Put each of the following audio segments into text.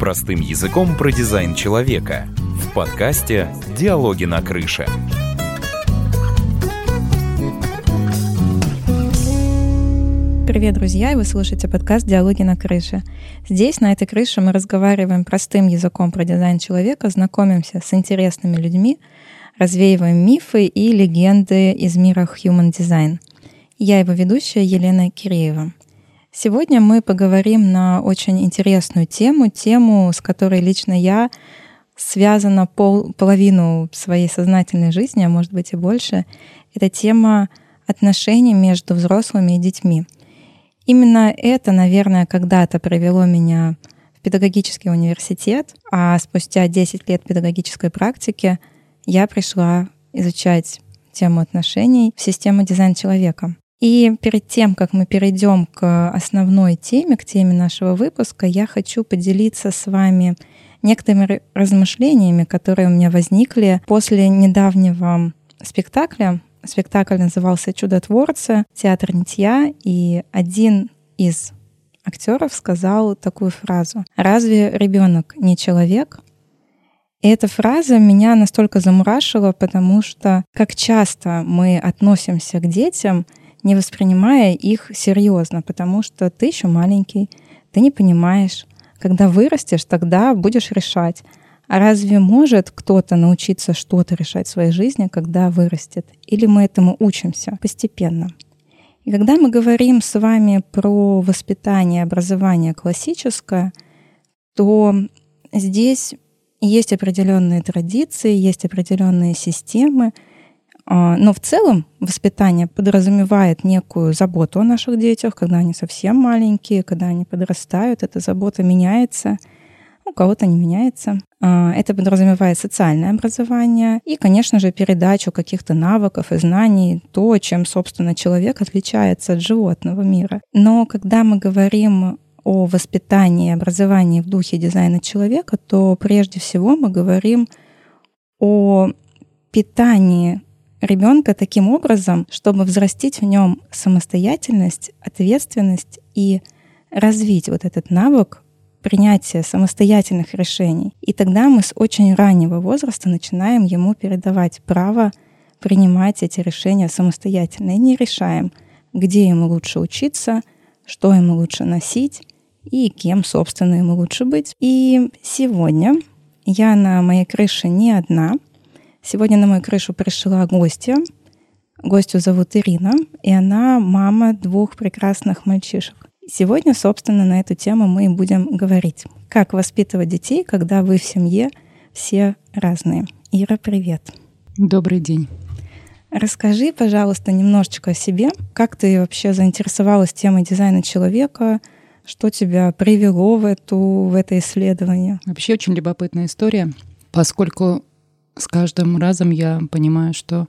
Простым языком про дизайн человека. В подкасте «Диалоги на крыше». Привет, друзья, вы слушаете подкаст «Диалоги на крыше». Здесь, на этой крыше, мы разговариваем простым языком про дизайн человека, знакомимся с интересными людьми, развеиваем мифы и легенды из мира Human Design. Я его ведущая Елена Киреева. Сегодня мы поговорим на очень интересную тему, тему, с которой лично я связана пол, половину своей сознательной жизни, а может быть и больше. Это тема отношений между взрослыми и детьми. Именно это, наверное, когда-то привело меня в педагогический университет, а спустя 10 лет педагогической практики я пришла изучать тему отношений в систему дизайн человека. И перед тем, как мы перейдем к основной теме, к теме нашего выпуска, я хочу поделиться с вами некоторыми размышлениями, которые у меня возникли после недавнего спектакля. Спектакль назывался «Чудотворцы», театр нитья, и один из актеров сказал такую фразу. «Разве ребенок не человек?» И эта фраза меня настолько замурашила, потому что как часто мы относимся к детям — не воспринимая их серьезно, потому что ты еще маленький, ты не понимаешь. Когда вырастешь, тогда будешь решать. А разве может кто-то научиться что-то решать в своей жизни, когда вырастет? Или мы этому учимся постепенно? И когда мы говорим с вами про воспитание, образование классическое, то здесь есть определенные традиции, есть определенные системы, но в целом воспитание подразумевает некую заботу о наших детях, когда они совсем маленькие, когда они подрастают, эта забота меняется, у кого-то не меняется. А, это подразумевает социальное образование и, конечно же, передачу каких-то навыков и знаний, то, чем, собственно, человек отличается от животного мира. Но когда мы говорим о воспитании и образовании в духе дизайна человека, то прежде всего мы говорим о питании ребенка таким образом, чтобы взрастить в нем самостоятельность, ответственность и развить вот этот навык принятия самостоятельных решений. И тогда мы с очень раннего возраста начинаем ему передавать право принимать эти решения самостоятельно и не решаем, где ему лучше учиться, что ему лучше носить и кем, собственно, ему лучше быть. И сегодня я на моей крыше не одна — Сегодня на мою крышу пришла гостья. Гостью зовут Ирина, и она мама двух прекрасных мальчишек. Сегодня, собственно, на эту тему мы и будем говорить. Как воспитывать детей, когда вы в семье все разные. Ира, привет. Добрый день. Расскажи, пожалуйста, немножечко о себе. Как ты вообще заинтересовалась темой дизайна человека? Что тебя привело в, эту, в это исследование? Вообще очень любопытная история, поскольку с каждым разом я понимаю, что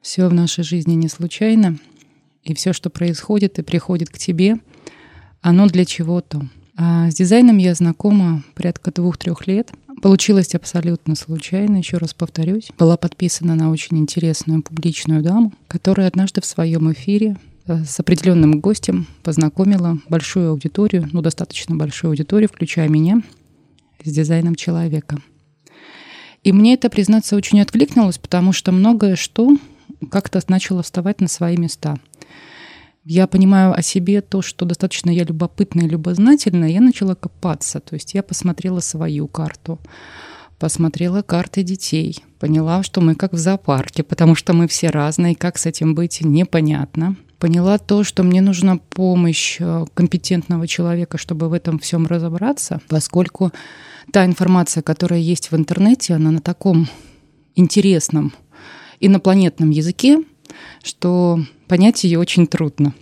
все в нашей жизни не случайно, и все, что происходит и приходит к тебе, оно для чего-то. А с дизайном я знакома порядка двух-трех лет. Получилось абсолютно случайно, еще раз повторюсь. Была подписана на очень интересную публичную даму, которая однажды в своем эфире э, с определенным гостем познакомила большую аудиторию, ну достаточно большую аудиторию, включая меня, с дизайном человека — и мне это, признаться, очень откликнулось, потому что многое что как-то начало вставать на свои места. Я понимаю о себе то, что достаточно я любопытная и любознательная, я начала копаться. То есть я посмотрела свою карту, посмотрела карты детей, поняла, что мы как в зоопарке, потому что мы все разные, как с этим быть непонятно. Поняла то, что мне нужна помощь э, компетентного человека, чтобы в этом всем разобраться, поскольку та информация, которая есть в интернете, она на таком интересном инопланетном языке, что понять ее очень трудно.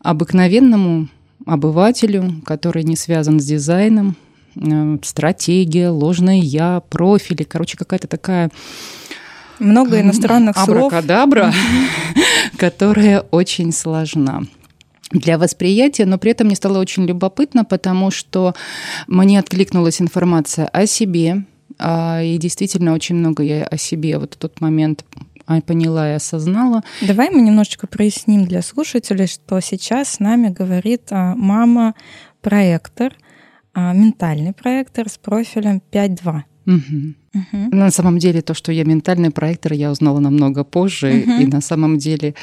Обыкновенному обывателю, который не связан с дизайном, э, стратегия, ложное я, профили, короче, какая-то такая много иностранных слов. Абракадабра, которая очень сложна для восприятия, но при этом мне стало очень любопытно, потому что мне откликнулась информация о себе, а, и действительно очень много я о себе вот в тот момент поняла и осознала. Давай мы немножечко проясним для слушателей, что сейчас с нами говорит а, мама-проектор, а, ментальный проектор с профилем 5.2. Угу. Угу. На самом деле то, что я ментальный проектор, я узнала намного позже. Угу. И на самом деле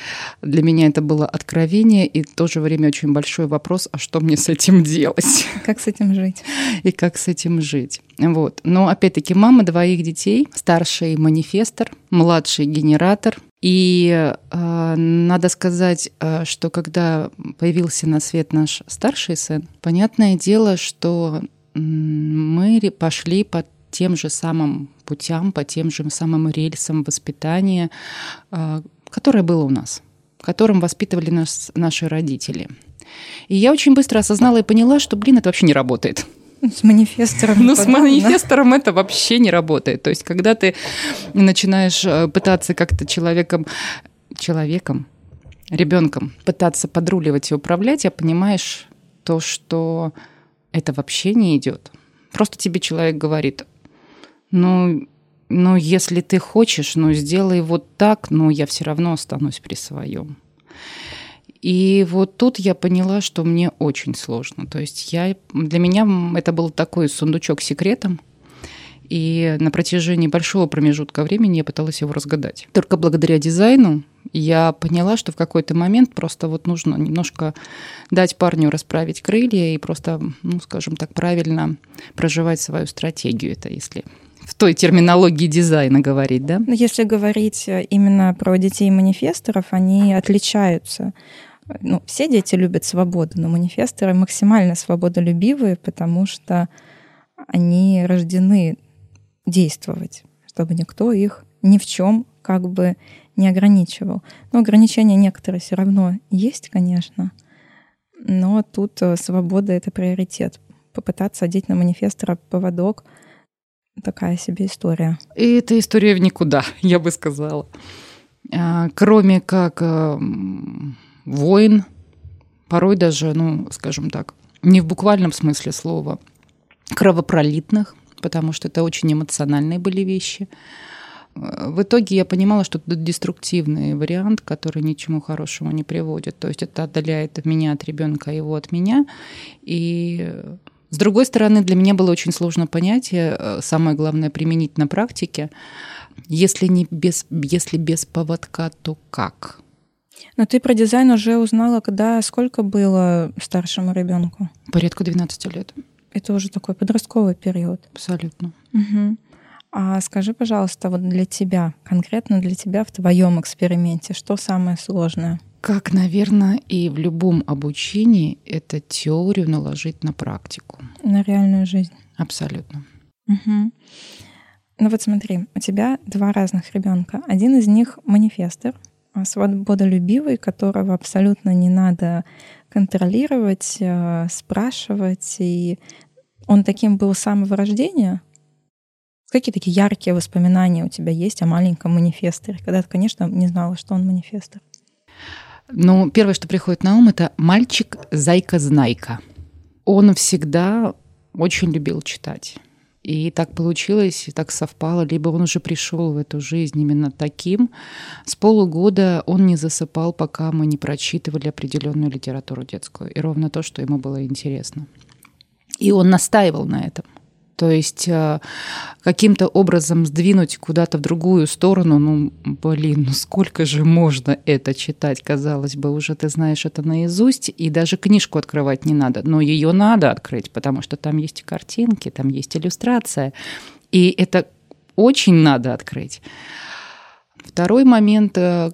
для меня это было откровение и в то же время очень большой вопрос, а что мне с этим делать? Как с этим жить? И как с этим жить. Вот. Но опять-таки мама двоих детей, старший манифестор, младший генератор. И э, надо сказать, э, что когда появился на свет наш старший сын, понятное дело, что мы пошли под тем же самым путям, по тем же самым рельсам воспитания, а, которое было у нас, которым воспитывали нас наши родители. И я очень быстро осознала и поняла, что, блин, это вообще не работает. С манифестором. Ну, с манифестором это вообще не работает. То есть, когда ты начинаешь э, пытаться как-то человеком, человеком, ребенком пытаться подруливать и управлять, я понимаешь то, что это вообще не идет. Просто тебе человек говорит, ну, ну, если ты хочешь, ну, сделай вот так, но я все равно останусь при своем. И вот тут я поняла, что мне очень сложно. То есть я, для меня это был такой сундучок секретом, и на протяжении большого промежутка времени я пыталась его разгадать. Только благодаря дизайну я поняла, что в какой-то момент просто вот нужно немножко дать парню расправить крылья и просто, ну, скажем так, правильно проживать свою стратегию. Это если в той терминологии дизайна говорить, да? Ну, если говорить э, именно про детей манифесторов, они отличаются. Ну, все дети любят свободу, но манифесторы максимально свободолюбивые, потому что они рождены действовать, чтобы никто их ни в чем как бы не ограничивал. Но ограничения некоторые все равно есть, конечно. Но тут э, свобода — это приоритет. Попытаться одеть на манифестора поводок — такая себе история. И эта история в никуда, я бы сказала. А, кроме как э, воин, порой даже, ну, скажем так, не в буквальном смысле слова, кровопролитных, потому что это очень эмоциональные были вещи. Э, в итоге я понимала, что это деструктивный вариант, который ничему хорошему не приводит. То есть это отдаляет меня от ребенка, а его от меня. И с другой стороны, для меня было очень сложно понятие, э, самое главное применить на практике. Если, не без, если без поводка, то как? Но ты про дизайн уже узнала, когда сколько было старшему ребенку? Порядка 12 лет. Это уже такой подростковый период. Абсолютно. Угу. А скажи, пожалуйста, вот для тебя, конкретно для тебя в твоем эксперименте, что самое сложное? Как, наверное, и в любом обучении, это теорию наложить на практику. На реальную жизнь. Абсолютно. Угу. Ну вот смотри, у тебя два разных ребенка. Один из них манифестор, а, свободолюбивый, которого абсолютно не надо контролировать, а, спрашивать. И он таким был с самого рождения. Какие такие яркие воспоминания у тебя есть о маленьком манифесторе, когда ты, конечно, не знала, что он манифестор? Ну, первое, что приходит на ум, это мальчик Зайка-Знайка. Он всегда очень любил читать. И так получилось, и так совпало, либо он уже пришел в эту жизнь именно таким. С полугода он не засыпал, пока мы не прочитывали определенную литературу детскую. И ровно то, что ему было интересно. И он настаивал на этом. То есть э, каким-то образом сдвинуть куда-то в другую сторону, ну, блин, ну сколько же можно это читать, казалось бы, уже ты знаешь это наизусть, и даже книжку открывать не надо, но ее надо открыть, потому что там есть картинки, там есть иллюстрация, и это очень надо открыть. Второй момент, э,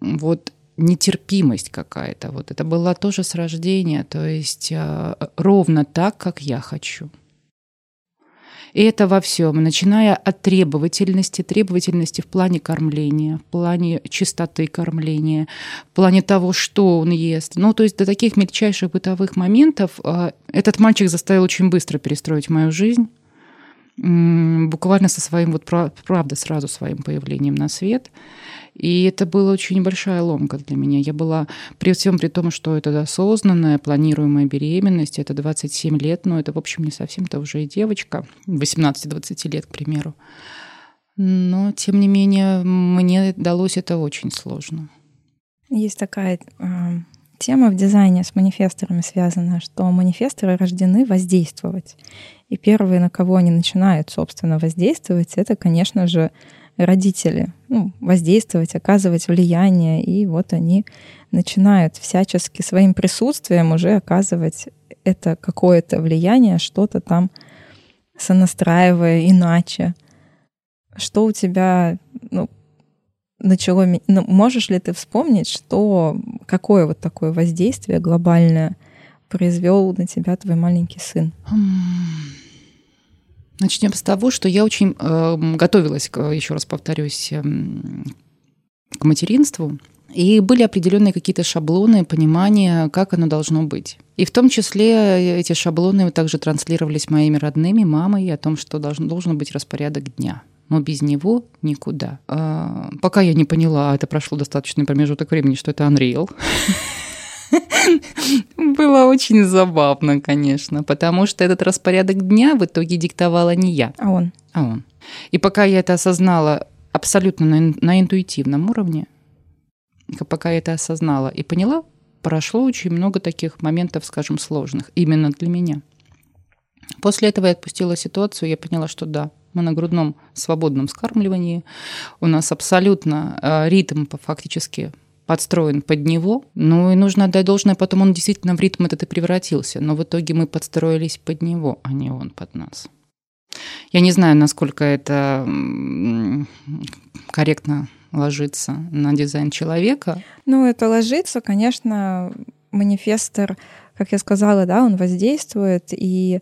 вот нетерпимость какая-то, вот это была тоже с рождения, то есть э, ровно так, как я хочу. И это во всем, начиная от требовательности, требовательности в плане кормления, в плане чистоты кормления, в плане того, что он ест. Ну, то есть до таких мельчайших бытовых моментов а, этот мальчик заставил очень быстро перестроить мою жизнь буквально со своим, вот правда, сразу своим появлением на свет. И это была очень большая ломка для меня. Я была при всем при том, что это осознанная, планируемая беременность, это 27 лет, но это, в общем, не совсем-то уже и девочка, 18-20 лет, к примеру. Но, тем не менее, мне далось это очень сложно. Есть такая э, тема в дизайне с манифесторами связана, что манифесторы рождены воздействовать. И первые, на кого они начинают, собственно, воздействовать, это, конечно же, родители. Ну, воздействовать, оказывать влияние. И вот они начинают всячески своим присутствием уже оказывать это какое-то влияние, что-то там сонастраивая иначе. Что у тебя ну, начало... Ну, можешь ли ты вспомнить, что какое вот такое воздействие глобальное произвел на тебя твой маленький сын? Начнем с того, что я очень э, готовилась, еще раз повторюсь, э, к материнству. И были определенные какие-то шаблоны, понимания, как оно должно быть. И в том числе эти шаблоны также транслировались моими родными, мамой, о том, что должен, должен быть распорядок дня но без него никуда. А, пока я не поняла, это прошло достаточный промежуток времени, что это Unreal. Было очень забавно, конечно, потому что этот распорядок дня в итоге диктовала не я. А он. А он. И пока я это осознала абсолютно на, на интуитивном уровне, пока я это осознала и поняла, прошло очень много таких моментов, скажем, сложных, именно для меня. После этого я отпустила ситуацию, я поняла, что да, мы на грудном свободном скармливании, у нас абсолютно э, ритм фактически подстроен под него. Ну и нужно отдать должное, потом он действительно в ритм этот и превратился. Но в итоге мы подстроились под него, а не он под нас. Я не знаю, насколько это корректно ложится на дизайн человека. Ну, это ложится, конечно, манифестор, как я сказала, да, он воздействует, и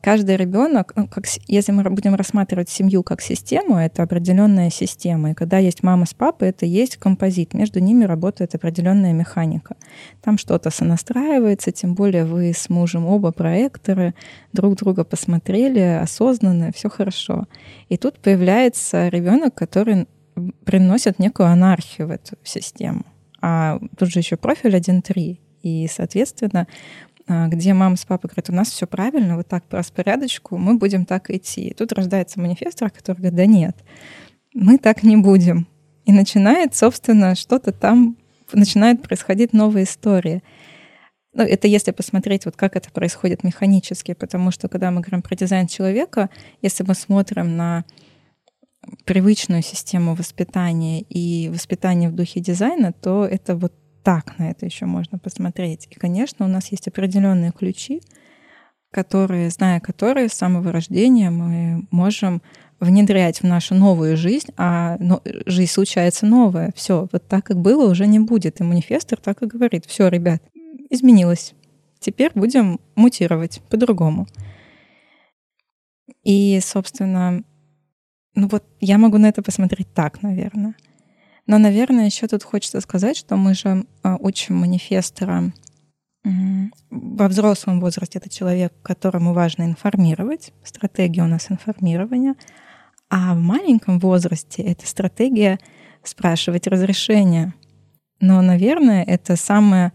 каждый ребенок, ну, как, если мы будем рассматривать семью как систему, это определенная система. И когда есть мама с папой, это есть композит. Между ними работает определенная механика. Там что-то сонастраивается, тем более вы с мужем оба проекторы, друг друга посмотрели, осознанно, все хорошо. И тут появляется ребенок, который приносит некую анархию в эту систему. А тут же еще профиль 1.3. И, соответственно, а, где мама с папой говорят, у нас все правильно, вот так по распорядочку, мы будем так идти. И тут рождается манифестор, который говорит, да нет, мы так не будем. И начинает, собственно, что-то там, начинает происходить новая история. Ну, это если посмотреть, вот как это происходит механически, потому что когда мы говорим про дизайн человека, если мы смотрим на привычную систему воспитания и воспитание в духе дизайна, то это вот так на это еще можно посмотреть. И, конечно, у нас есть определенные ключи, которые, зная которые с самого рождения мы можем внедрять в нашу новую жизнь, а но, жизнь случается новая. Все, вот так, как было, уже не будет. И манифестор так и говорит. Все, ребят, изменилось. Теперь будем мутировать по-другому. И, собственно, ну вот я могу на это посмотреть так, наверное. Но, наверное, еще тут хочется сказать, что мы же а, учим манифестора во взрослом возрасте это человек, которому важно информировать. Стратегия у нас информирования. А в маленьком возрасте это стратегия спрашивать разрешение. Но, наверное, это самое...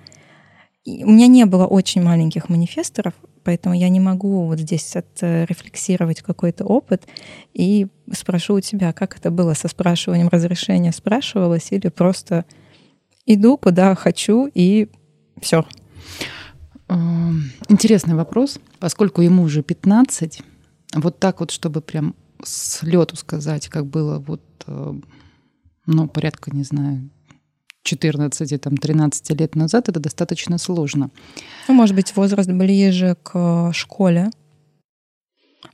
У меня не было очень маленьких манифесторов, Поэтому я не могу вот здесь отрефлексировать какой-то опыт и спрошу у тебя, как это было со спрашиванием разрешения? Спрашивалось или просто иду, куда хочу и все? Эм, интересный вопрос. Поскольку ему уже 15, вот так вот, чтобы прям с лету сказать, как было вот, э, ну, порядка, не знаю, 14-13 лет назад, это достаточно сложно. Ну, может быть, возраст ближе к школе.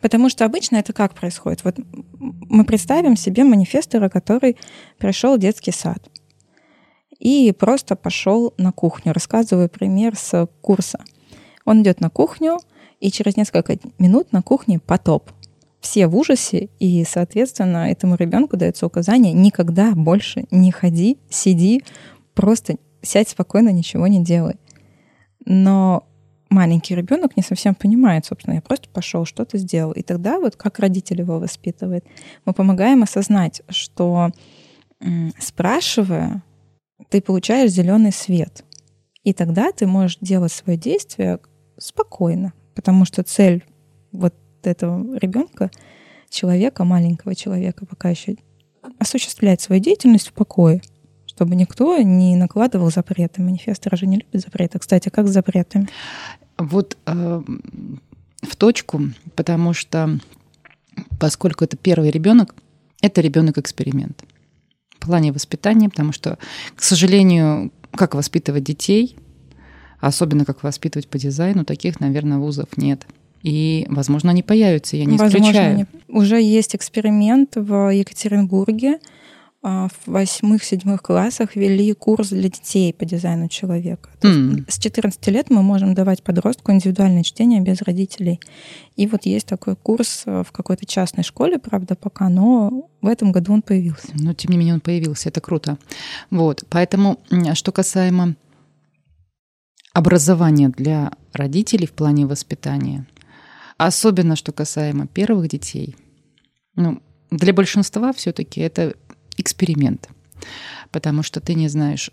Потому что обычно это как происходит? Вот мы представим себе манифестора, который пришел в детский сад и просто пошел на кухню. Рассказываю пример с курса. Он идет на кухню, и через несколько минут на кухне потоп. Все в ужасе, и, соответственно, этому ребенку дается указание никогда больше не ходи, сиди, просто сядь спокойно, ничего не делай. Но маленький ребенок не совсем понимает, собственно, я просто пошел, что-то сделал. И тогда вот как родитель его воспитывает, мы помогаем осознать, что спрашивая, ты получаешь зеленый свет. И тогда ты можешь делать свое действие спокойно, потому что цель вот этого ребенка, человека, маленького человека, пока еще осуществлять свою деятельность в покое, чтобы никто не накладывал запреты. Манифесторы же не любят запреты. Кстати, как с запретами? Вот э, в точку, потому что поскольку это первый ребенок, это ребенок-эксперимент в плане воспитания, потому что, к сожалению, как воспитывать детей, особенно как воспитывать по дизайну, таких, наверное, вузов нет. И, возможно, они появятся, я не возможно, исключаю. Не... Уже есть эксперимент в Екатеринбурге, а, в восьмых-седьмых классах ввели курс для детей по дизайну человека. Mm. с 14 лет мы можем давать подростку индивидуальное чтение без родителей. И вот есть такой курс э, в какой-то частной школе, правда, пока, но в этом году он появился. Но, тем не менее, он появился, это круто. Вот, поэтому, что касаемо образования для родителей в плане воспитания, особенно что касаемо первых детей, ну, для большинства все-таки это эксперимент, потому что ты не знаешь,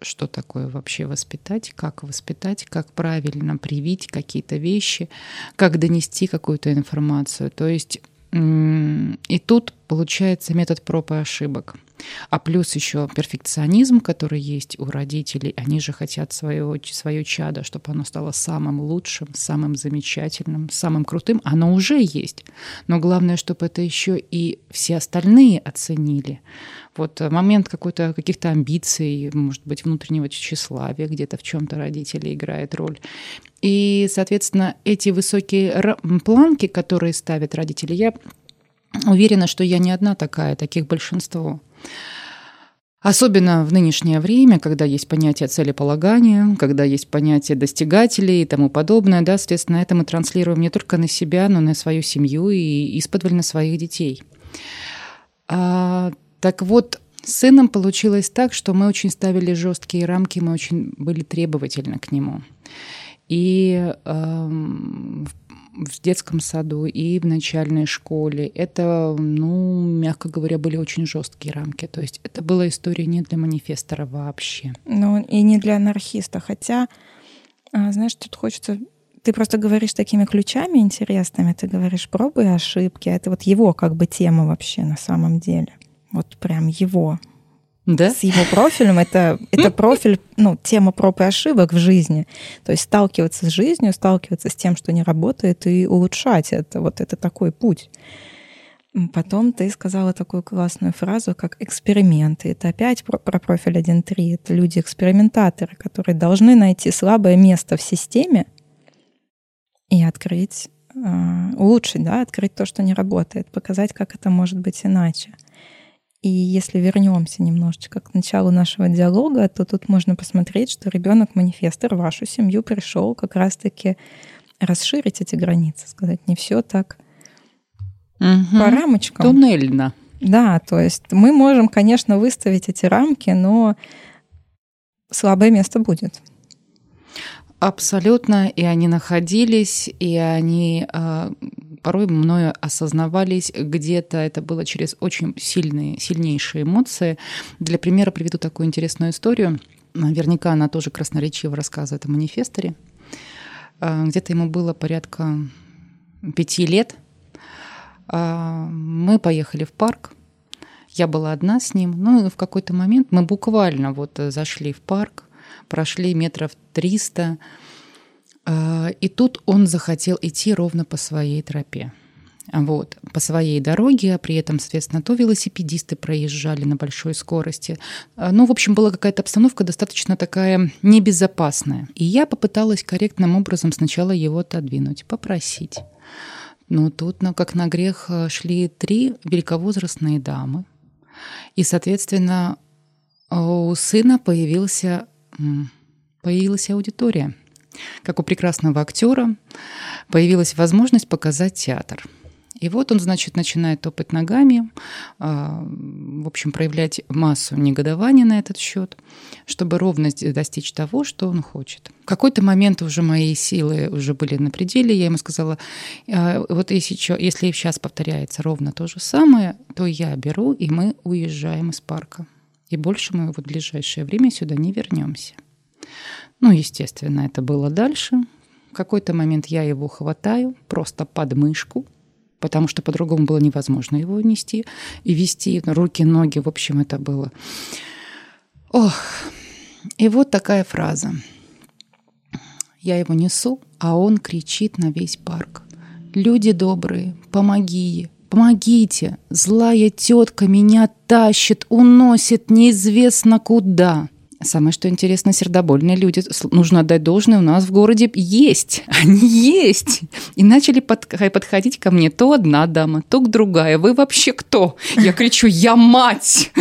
что такое вообще воспитать, как воспитать, как правильно привить какие-то вещи, как донести какую-то информацию. То есть и тут получается метод проб и ошибок. А плюс еще перфекционизм, который есть у родителей. Они же хотят свое, свое чадо, чтобы оно стало самым лучшим, самым замечательным, самым крутым. Оно уже есть. Но главное, чтобы это еще и все остальные оценили. Вот момент какой-то каких-то амбиций, может быть, внутреннего тщеславия где-то в чем-то родители играет роль. И, соответственно, эти высокие планки, которые ставят родители, я уверена, что я не одна такая, таких большинство. Особенно в нынешнее время, когда есть понятие целеполагания, когда есть понятие достигателей и тому подобное, да, соответственно, это мы транслируем не только на себя, но и на свою семью и исподволь на своих детей. А, так вот, с сыном получилось так, что мы очень ставили жесткие рамки, мы очень были требовательны к нему. И э, детском саду и в начальной школе. Это, ну, мягко говоря, были очень жесткие рамки. То есть это была история не для манифестора вообще. Ну, и не для анархиста. Хотя, а, знаешь, тут хочется ты просто говоришь такими ключами интересными, ты говоришь пробы и ошибки. Это вот его как бы тема вообще на самом деле. Вот прям его да? с его профилем. Это, это профиль, ну, тема проб и ошибок в жизни. То есть сталкиваться с жизнью, сталкиваться с тем, что не работает, и улучшать это. Вот это такой путь. Потом ты сказала такую классную фразу, как эксперименты. Это опять про, про профиль 1.3. Это люди-экспериментаторы, которые должны найти слабое место в системе и открыть, э, улучшить, да, открыть то, что не работает, показать, как это может быть иначе. И если вернемся немножечко к началу нашего диалога, то тут можно посмотреть, что ребенок-манифестор вашу семью пришел как раз-таки расширить эти границы, сказать, не все так угу. по рамочкам. Туннельно. Да, то есть мы можем, конечно, выставить эти рамки, но слабое место будет. Абсолютно, и они находились, и они э, порой мною осознавались где-то, это было через очень сильные, сильнейшие эмоции. Для примера приведу такую интересную историю. Наверняка она тоже красноречиво рассказывает о манифесторе. Э, где-то ему было порядка пяти лет. Э, мы поехали в парк, я была одна с ним. Ну и в какой-то момент мы буквально вот зашли в парк, прошли метров 300, а, и тут он захотел идти ровно по своей тропе. Вот, по своей дороге, а при этом, соответственно, то велосипедисты проезжали на большой скорости. А, ну, в общем, была какая-то обстановка достаточно такая небезопасная. И я попыталась корректным образом сначала его отодвинуть, попросить. Но тут, ну, как на грех, а, шли три великовозрастные дамы. И, соответственно, у сына появился появилась аудитория. Как у прекрасного актера появилась возможность показать театр. И вот он, значит, начинает топать ногами, а, в общем, проявлять массу негодования на этот счет, чтобы ровно достичь того, что он хочет. В какой-то момент уже мои силы уже были на пределе, я ему сказала, «А, вот если, сейчас повторяется ровно то же самое, то я беру, и мы уезжаем из парка. И больше мы вот в ближайшее время сюда не вернемся. Ну, естественно, это было дальше. В какой-то момент я его хватаю просто под мышку, потому что по-другому было невозможно его нести и вести руки, ноги. В общем, это было Ох, и вот такая фраза. Я его несу, а он кричит на весь парк. Люди добрые, помоги, помогите. Злая тетка меня тащит, уносит неизвестно куда. Самое что интересно, сердобольные люди, нужно отдать должное, у нас в городе есть, они есть. И начали под, подходить ко мне то одна дама, то другая. Вы вообще кто? Я кричу, я мать!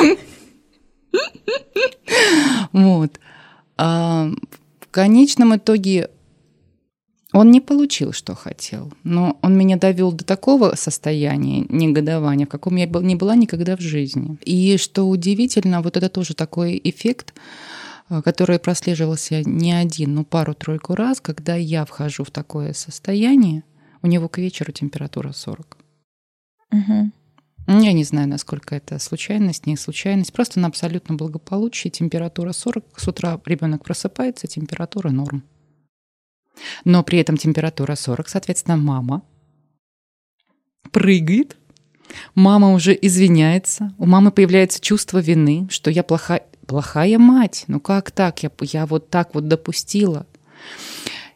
Вот. А в конечном итоге он не получил, что хотел, но он меня довел до такого состояния негодования, в каком я не была никогда в жизни. И что удивительно, вот это тоже такой эффект, э, который прослеживался не один, но пару-тройку раз, когда я вхожу в такое состояние, у него к вечеру температура 40. Угу. Я не знаю, насколько это случайность, не случайность. Просто на абсолютном благополучии температура 40. С утра ребенок просыпается, температура норм. Но при этом температура 40, соответственно, мама прыгает, мама уже извиняется, у мамы появляется чувство вины, что я плохая, плохая мать, ну как так, я, я вот так вот допустила.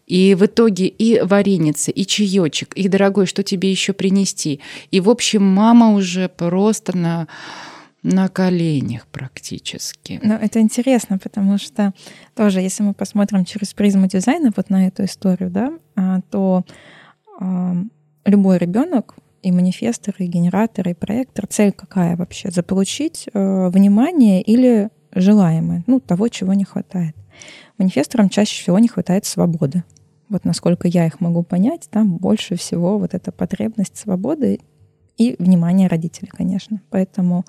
И в итоге и вареница, и чаечек, и дорогой, что тебе еще принести. И, в общем, мама уже просто на на коленях практически. Но это интересно, потому что тоже, если мы посмотрим через призму дизайна вот на эту историю, да, а, то любой ребенок и манифестор, и генератор, и проектор, цель какая вообще? Заполучить э, внимание или желаемое, ну, того, чего не хватает. Манифесторам чаще всего не хватает свободы. Вот насколько я их могу понять, там больше всего вот эта потребность свободы и внимания родителей, конечно. Поэтому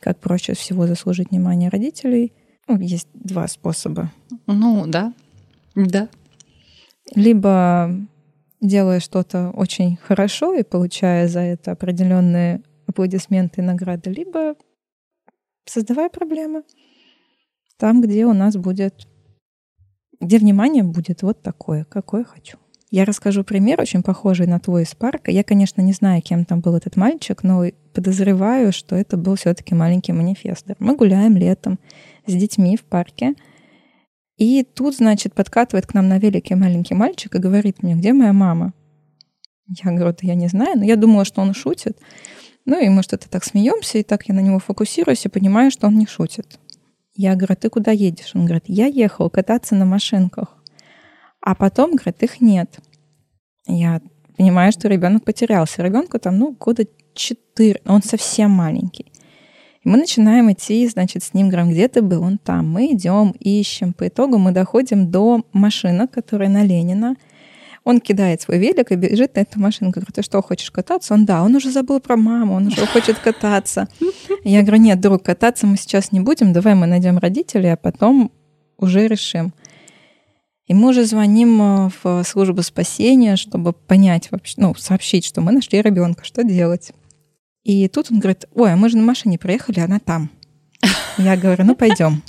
как проще всего заслужить внимание родителей? Ну, есть два способа. Ну, да. Да. Либо делая что-то очень хорошо и получая за это определенные аплодисменты и награды, либо создавая проблемы там, где у нас будет, где внимание будет вот такое, какое хочу. Я расскажу пример, очень похожий на твой из парка. Я, конечно, не знаю, кем там был этот мальчик, но подозреваю, что это был все-таки маленький манифестор. Мы гуляем летом с детьми в парке, и тут, значит, подкатывает к нам на велике маленький мальчик и говорит мне, где моя мама? Я говорю, да я не знаю, но я думала, что он шутит. Ну и мы что-то так смеемся, и так я на него фокусируюсь и понимаю, что он не шутит. Я говорю, «А ты куда едешь? Он говорит, я ехал кататься на машинках. А потом, говорит, их нет. Я понимаю, что ребенок потерялся. Ребенку там, ну, года 4, он совсем маленький. И мы начинаем идти, значит, с ним говорим, где ты был? Он там. Мы идем, ищем. По итогу мы доходим до машины, которая на Ленина. Он кидает свой велик и бежит на эту машину. Говорю, ты что, хочешь кататься? Он, да, он уже забыл про маму, он уже хочет кататься. Я говорю, нет, друг, кататься мы сейчас не будем, давай мы найдем родителей, а потом уже решим. И мы уже звоним э, в службу спасения, чтобы понять вообще, ну, сообщить, что мы нашли ребенка, что делать. И тут он говорит, ой, а мы же на машине проехали, она там. Я говорю, ну пойдем.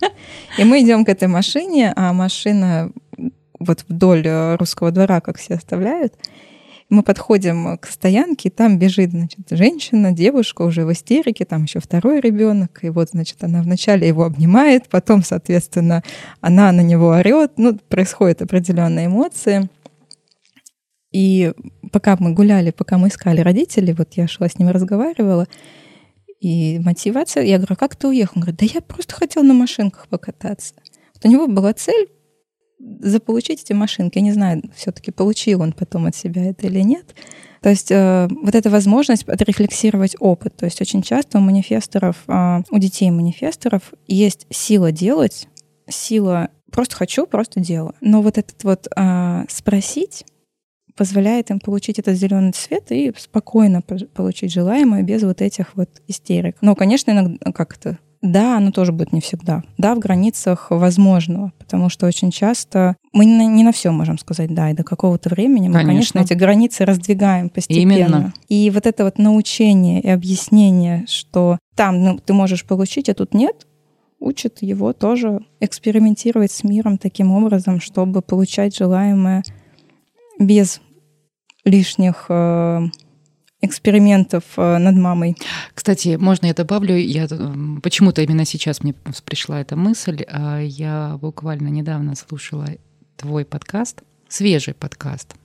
И мы идем к этой машине, а машина вот вдоль э, русского двора, как все оставляют. Мы подходим к стоянке, и там бежит, значит, женщина, девушка уже в истерике, там еще второй ребенок, и вот, значит, она вначале его обнимает, потом, соответственно, она на него орет, ну, происходят определенные эмоции. И пока мы гуляли, пока мы искали родителей, вот я шла с ними разговаривала, и мотивация, я говорю, «А как ты уехал? Он говорит, да я просто хотел на машинках покататься. Вот у него была цель заполучить эти машинки. Я не знаю, все-таки получил он потом от себя это или нет. То есть э, вот эта возможность отрефлексировать опыт. То есть очень часто у манифесторов, э, у детей манифесторов есть сила делать, сила просто хочу, просто делаю. Но вот этот вот э, спросить позволяет им получить этот зеленый цвет и спокойно получить желаемое без вот этих вот истерик. Но, конечно, иногда как то да, оно тоже будет не всегда. Да, в границах возможного, потому что очень часто мы не на, не на все можем сказать да, и до какого-то времени мы, конечно. конечно, эти границы раздвигаем постепенно. Именно. И вот это вот научение и объяснение, что там ну, ты можешь получить, а тут нет, учит его тоже экспериментировать с миром таким образом, чтобы получать желаемое без лишних э, экспериментов э, над мамой. Кстати, можно я добавлю? Я почему-то именно сейчас мне пришла эта мысль. А, я буквально недавно слушала твой подкаст, свежий подкаст.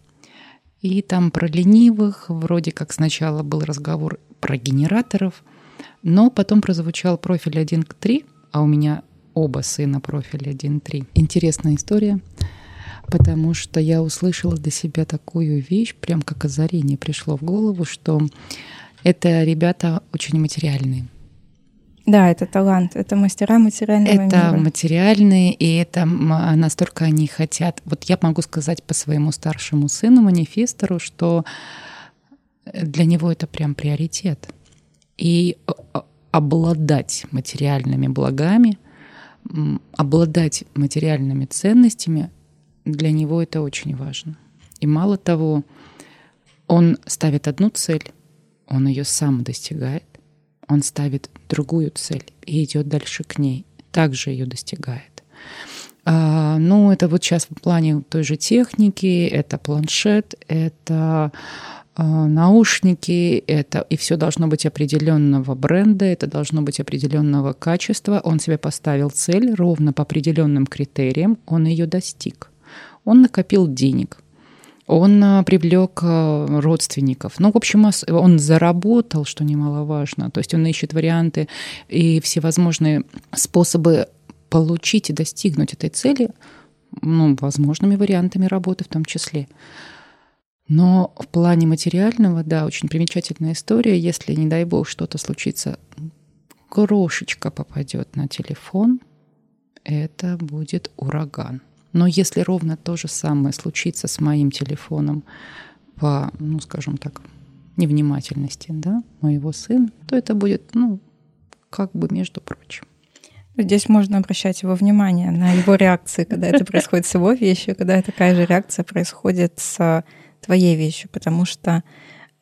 И там про ленивых, вроде как сначала был разговор про генераторов, но потом прозвучал профиль 1 к 3, а у меня оба сына профиль 1.3. Интересная история потому что я услышала для себя такую вещь, прям как озарение пришло в голову, что это ребята очень материальные. Да, это талант, это мастера материального это мира. Материальные, и это настолько они хотят. Вот я могу сказать по своему старшему сыну, манифестору, что для него это прям приоритет. И обладать материальными благами, обладать материальными ценностями для него это очень важно. И мало того, он ставит одну цель, он ее сам достигает, он ставит другую цель и идет дальше к ней, также ее достигает. А, ну, это вот сейчас в плане той же техники, это планшет, это а, наушники, это и все должно быть определенного бренда, это должно быть определенного качества. Он себе поставил цель ровно по определенным критериям, он ее достиг. Он накопил денег, он а, привлек а, родственников. Ну, в общем, он заработал, что немаловажно. То есть он ищет варианты и всевозможные способы получить и достигнуть этой цели, ну, возможными вариантами работы в том числе. Но в плане материального, да, очень примечательная история. Если, не дай бог, что-то случится, крошечка попадет на телефон, это будет ураган. Но если ровно то же самое случится с моим телефоном по, ну, скажем так, невнимательности да, моего сына, то это будет, ну, как бы между прочим. Здесь можно обращать его внимание на его реакции, когда это происходит с его вещью, когда такая же реакция происходит с твоей вещью, потому что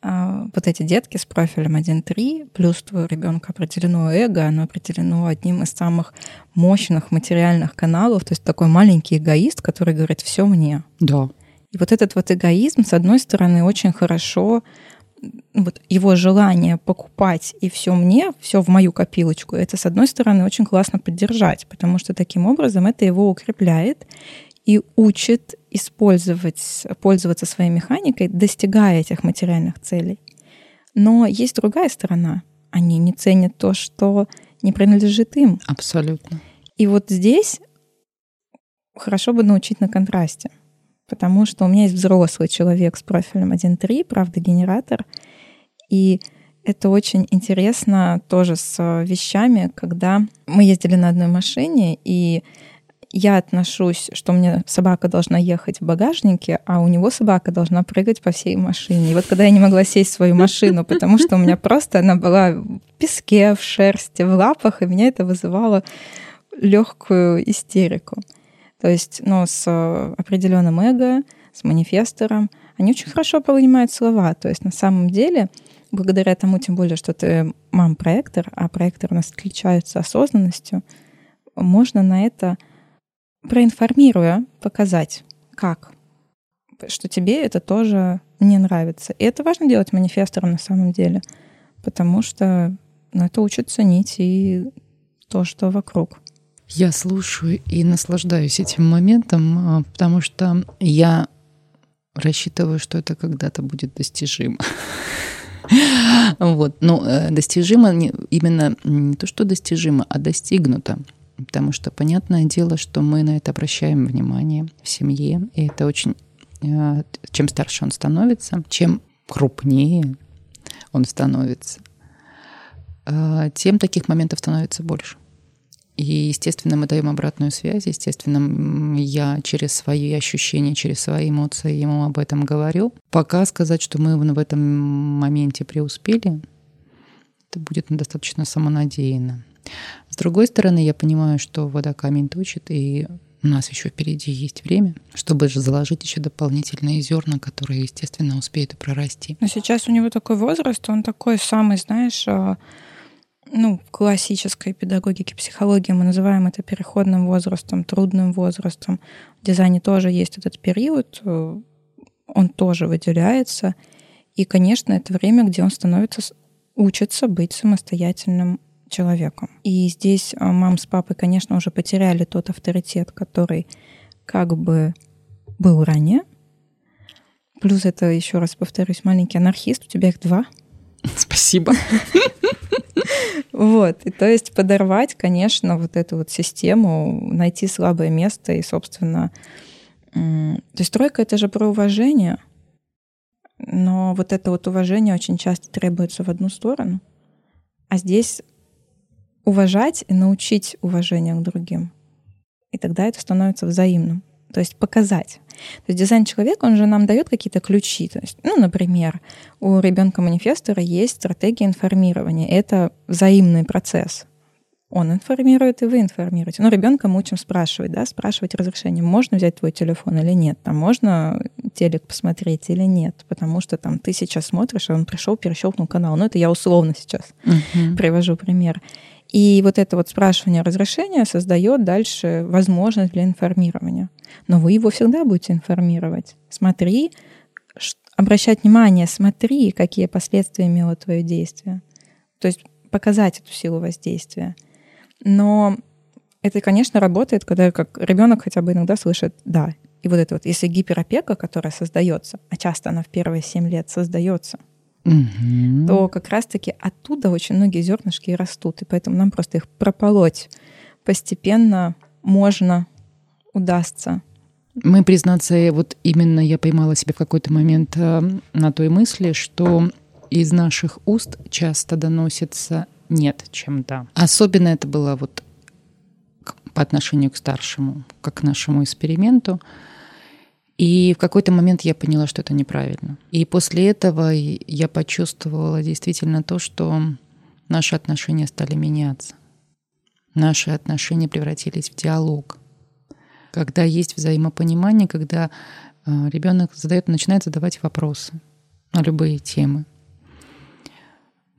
вот эти детки с профилем 1.3, плюс твой ребенка определено эго, оно определено одним из самых мощных материальных каналов, то есть такой маленький эгоист, который говорит «все мне». Да. И вот этот вот эгоизм, с одной стороны, очень хорошо вот его желание покупать и все мне, все в мою копилочку, это, с одной стороны, очень классно поддержать, потому что таким образом это его укрепляет и учит использовать, пользоваться своей механикой, достигая этих материальных целей. Но есть другая сторона. Они не ценят то, что не принадлежит им. Абсолютно. И вот здесь хорошо бы научить на контрасте. Потому что у меня есть взрослый человек с профилем 1.3, правда, генератор. И это очень интересно тоже с вещами, когда мы ездили на одной машине, и я отношусь, что мне собака должна ехать в багажнике, а у него собака должна прыгать по всей машине. И вот когда я не могла сесть в свою машину, потому что у меня просто она была в песке, в шерсти, в лапах, и меня это вызывало легкую истерику. То есть, ну, с определенным эго, с манифестором, они очень хорошо понимают слова. То есть, на самом деле, благодаря тому, тем более, что ты мам-проектор, а проектор у нас отличается осознанностью, можно на это проинформируя, показать, как, что тебе это тоже не нравится. И это важно делать манифестором на самом деле, потому что ну, это учит ценить и то, что вокруг. Я слушаю и наслаждаюсь этим моментом, а, потому что я рассчитываю, что это когда-то будет достижимо. Вот, но э, достижимо именно не то, что достижимо, а достигнуто. Потому что понятное дело, что мы на это обращаем внимание в семье. И это очень... Э, чем старше он становится, чем крупнее он становится, э, тем таких моментов становится больше. И, естественно, мы даем обратную связь. Естественно, я через свои ощущения, через свои эмоции ему об этом говорю. Пока сказать, что мы в этом моменте преуспели, это будет достаточно самонадеянно. С другой стороны, я понимаю, что вода камень точит, и у нас еще впереди есть время, чтобы же заложить еще дополнительные зерна, которые, естественно, успеют и прорасти. Но сейчас у него такой возраст, он такой самый, знаешь, а, ну, в классической педагогике, психологии мы называем это переходным возрастом, трудным возрастом. В дизайне тоже есть этот период, э, он тоже выделяется. И, конечно, это время, где он становится, учится быть самостоятельным человеком. И здесь а, мам с папой, конечно, уже потеряли тот авторитет, который как бы был ранее. Плюс это, еще раз повторюсь, маленький анархист, у тебя их два. Спасибо. Вот, и то есть подорвать, конечно, вот эту вот систему, найти слабое место и, собственно, то есть тройка — это же про уважение, но вот это вот уважение очень часто требуется в одну сторону, а здесь уважать и научить уважению к другим. И тогда это становится взаимным. То есть показать. То есть дизайн человека, он же нам дает какие-то ключи. То есть, ну, например, у ребенка манифестора есть стратегия информирования. Это взаимный процесс. Он информирует, и вы информируете. Но ребенка мы учим спрашивать, да, спрашивать разрешение, можно взять твой телефон или нет, там можно телек посмотреть или нет, потому что там ты сейчас смотришь, а он пришел, перещелкнул канал. Ну, это я условно сейчас uh-huh. привожу пример. И вот это вот спрашивание разрешения создает дальше возможность для информирования. Но вы его всегда будете информировать. Смотри, обращать внимание, смотри, какие последствия имело твое действие. То есть показать эту силу воздействия. Но это, конечно, работает, когда как ребенок хотя бы иногда слышит «да». И вот это вот, если гиперопека, которая создается, а часто она в первые семь лет создается – угу. то как раз-таки оттуда очень многие зернышки и растут. И поэтому нам просто их прополоть постепенно можно, удастся. Мы, признаться, вот именно я поймала себя в какой-то момент э, на той мысли, что из наших уст часто доносится «нет», чем «да». Особенно это было вот по отношению к старшему, как к нашему эксперименту. И в какой-то момент я поняла, что это неправильно. И после этого я почувствовала действительно то, что наши отношения стали меняться. Наши отношения превратились в диалог. Когда есть взаимопонимание, когда э, ребенок задает, начинает задавать вопросы на любые темы.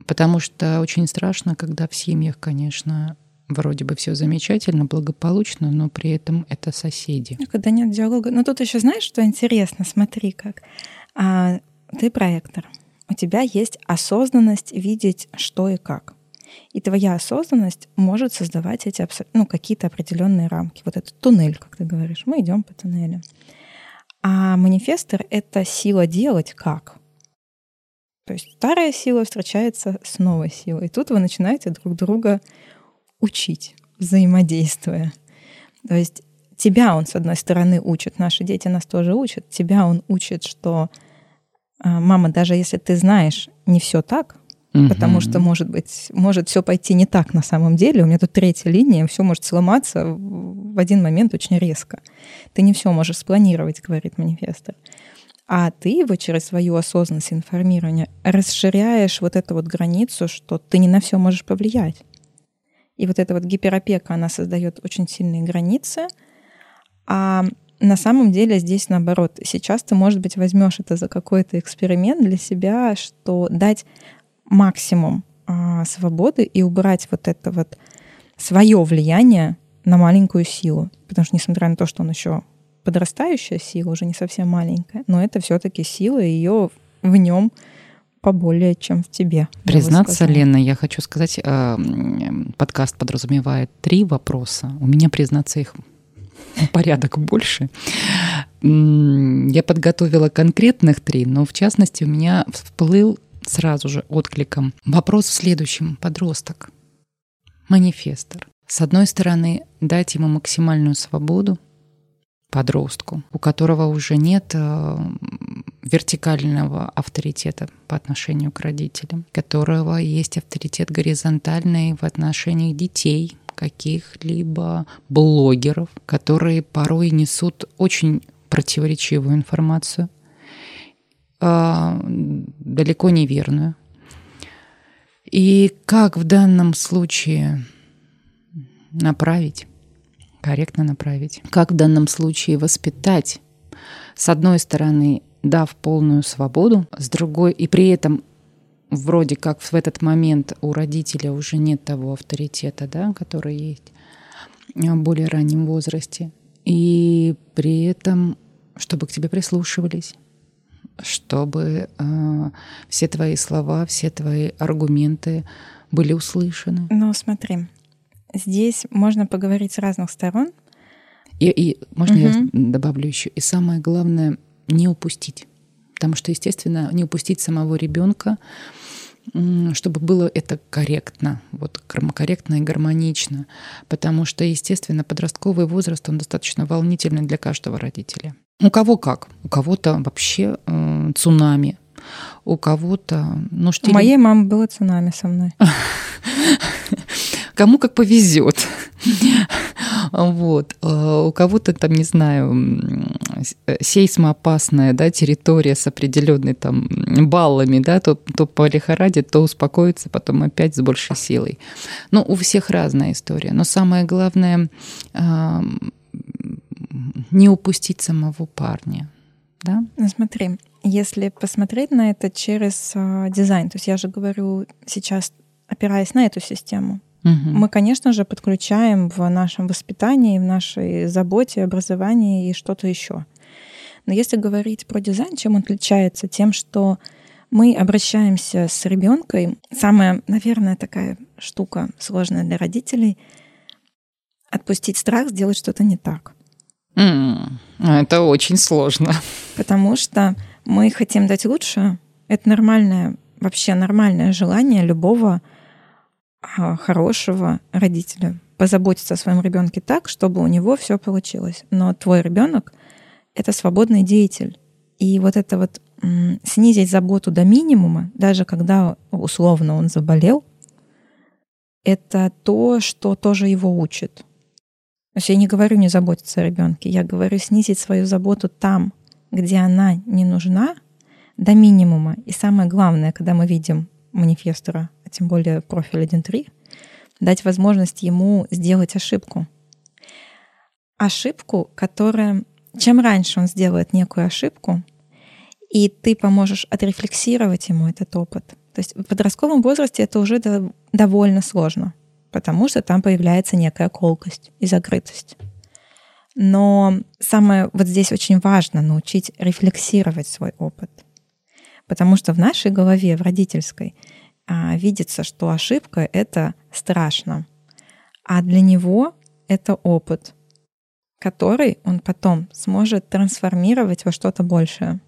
Потому что очень страшно, когда в семьях, конечно, вроде бы все замечательно, благополучно, но при этом это соседи. Ну, когда нет диалога. Но тут еще знаешь, что интересно? Смотри как. А, ты проектор. У тебя есть осознанность видеть, что и как. И твоя осознанность может создавать эти ну, какие-то определенные рамки. Вот этот туннель, как ты говоришь. Мы идем по туннелю. А манифестор — это сила делать как. То есть старая сила встречается с новой силой. И тут вы начинаете друг друга учить, взаимодействуя. То есть тебя он, с одной стороны, учит, наши дети нас тоже учат, тебя он учит, что а, мама, даже если ты знаешь, не все так, угу. потому что, может быть, может все пойти не так на самом деле, у меня тут третья линия, все может сломаться в один момент очень резко. Ты не все можешь спланировать, говорит манифестор. А ты его через свою осознанность информирования расширяешь вот эту вот границу, что ты не на все можешь повлиять. И вот эта вот гиперопека, она создает очень сильные границы. А на самом деле здесь наоборот. Сейчас ты, может быть, возьмешь это за какой-то эксперимент для себя, что дать максимум а, свободы и убрать вот это вот свое влияние на маленькую силу. Потому что, несмотря на то, что он еще подрастающая сила, уже не совсем маленькая, но это все-таки сила, ее в нем поболее, чем в тебе. Признаться, Лена, я хочу сказать, э, подкаст подразумевает три вопроса. У меня, признаться, их порядок больше. Я подготовила конкретных три, но в частности у меня всплыл сразу же откликом вопрос в следующем. Подросток, манифестор. С одной стороны, дать ему максимальную свободу, подростку, у которого уже нет э, вертикального авторитета по отношению к родителям, которого есть авторитет горизонтальный в отношении детей, каких-либо блогеров, которые порой несут очень противоречивую информацию, э, далеко неверную. И как в данном случае направить корректно направить. Как в данном случае воспитать? С одной стороны, дав полную свободу, с другой, и при этом вроде как в этот момент у родителя уже нет того авторитета, да, который есть в более раннем возрасте. И при этом, чтобы к тебе прислушивались, чтобы э, все твои слова, все твои аргументы были услышаны. Ну, смотри, здесь можно поговорить с разных сторон. И, и можно угу. я добавлю еще? И самое главное, не упустить. Потому что, естественно, не упустить самого ребенка, чтобы было это корректно, вот корректно и гармонично. Потому что, естественно, подростковый возраст, он достаточно волнительный для каждого родителя. У кого как? У кого-то вообще э, цунами, у кого-то... Ну, штиль... У моей мамы было цунами со мной. Кому как повезет. Вот. Э, у кого-то там, не знаю, сейсмоопасная да, территория с определенной там баллами, да, то, то полихорадит, то успокоится, потом опять с большей силой. Ну, у всех разная история. Но самое главное не упустить самого парня. Да? Ну, смотри, если посмотреть на это через э, дизайн, то есть я же говорю сейчас, опираясь на эту систему, угу. мы, конечно же, подключаем в нашем воспитании, в нашей заботе, образовании и что-то еще. Но если говорить про дизайн, чем он отличается? Тем, что мы обращаемся с ребенком. Самая, наверное, такая штука сложная для родителей — отпустить страх, сделать что-то не так. Mm, это очень сложно. Потому что мы хотим дать лучше. Это нормальное, вообще нормальное желание любого хорошего родителя позаботиться о своем ребенке так, чтобы у него все получилось. Но твой ребенок это свободный деятель. И вот это вот снизить заботу до минимума, даже когда условно он заболел, это то, что тоже его учит. То есть я не говорю не заботиться о ребенке, я говорю снизить свою заботу там, где она не нужна, до минимума. И самое главное, когда мы видим манифестора, а тем более профиль 1.3, дать возможность ему сделать ошибку. Ошибку, которая... Чем раньше он сделает некую ошибку, и ты поможешь отрефлексировать ему этот опыт. То есть в подростковом возрасте это уже довольно сложно потому что там появляется некая колкость и закрытость. Но самое вот здесь очень важно научить рефлексировать свой опыт. Потому что в нашей голове, в родительской, а, видится, что ошибка — это страшно. А для него это опыт, который он потом сможет трансформировать во что-то большее.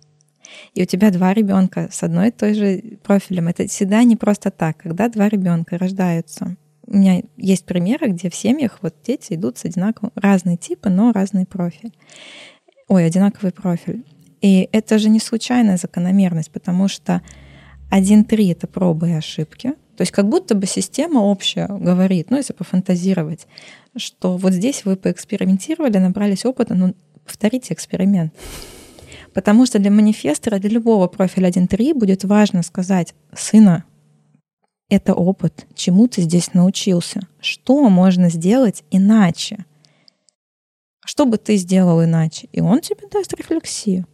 И у тебя два ребенка с одной и той же профилем. Это всегда не просто так. Когда два ребенка рождаются, у меня есть примеры, где в семьях вот дети идут с одинаковым, разные типы, но разный профиль. Ой, одинаковый профиль. И это же не случайная закономерность, потому что 1-3 — это пробы и ошибки. То есть как будто бы система общая говорит, ну, если пофантазировать, что вот здесь вы поэкспериментировали, набрались опыта, ну, повторите эксперимент. Потому что для манифестора, для любого профиля 1.3 будет важно сказать, сына, это опыт, чему ты здесь научился, что можно сделать иначе. Что бы ты сделал иначе? И он тебе даст рефлексию.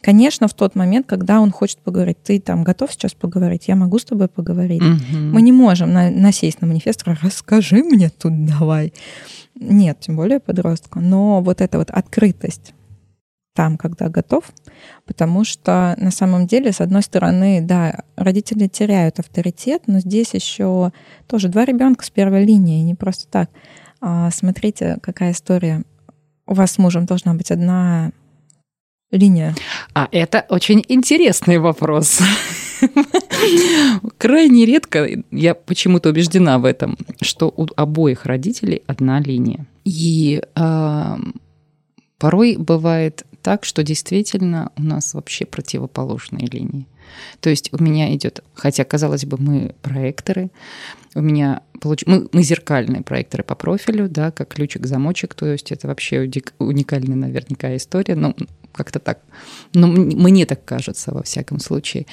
Конечно, в тот момент, когда он хочет поговорить, ты там готов сейчас поговорить, я могу с тобой поговорить. Угу. Мы не можем на, насесть на манифест, расскажи мне тут давай. Нет, тем более подростка. Но вот эта вот открытость, там, когда готов, потому что на самом деле, с одной стороны, да, родители теряют авторитет, но здесь еще тоже два ребенка с первой линии, не просто так. А, смотрите, какая история. У вас с мужем должна быть одна линия. А это очень интересный вопрос. Крайне редко, я почему-то убеждена в этом, что у обоих родителей одна линия. И э, порой бывает так, что действительно у нас вообще противоположные линии. То есть у меня идет, хотя казалось бы, мы проекторы, у меня получ... мы, мы зеркальные проекторы по профилю, да, как ключик-замочек, то есть это вообще уникальная наверняка история, но как-то так. Но мне так кажется, во всяком случае.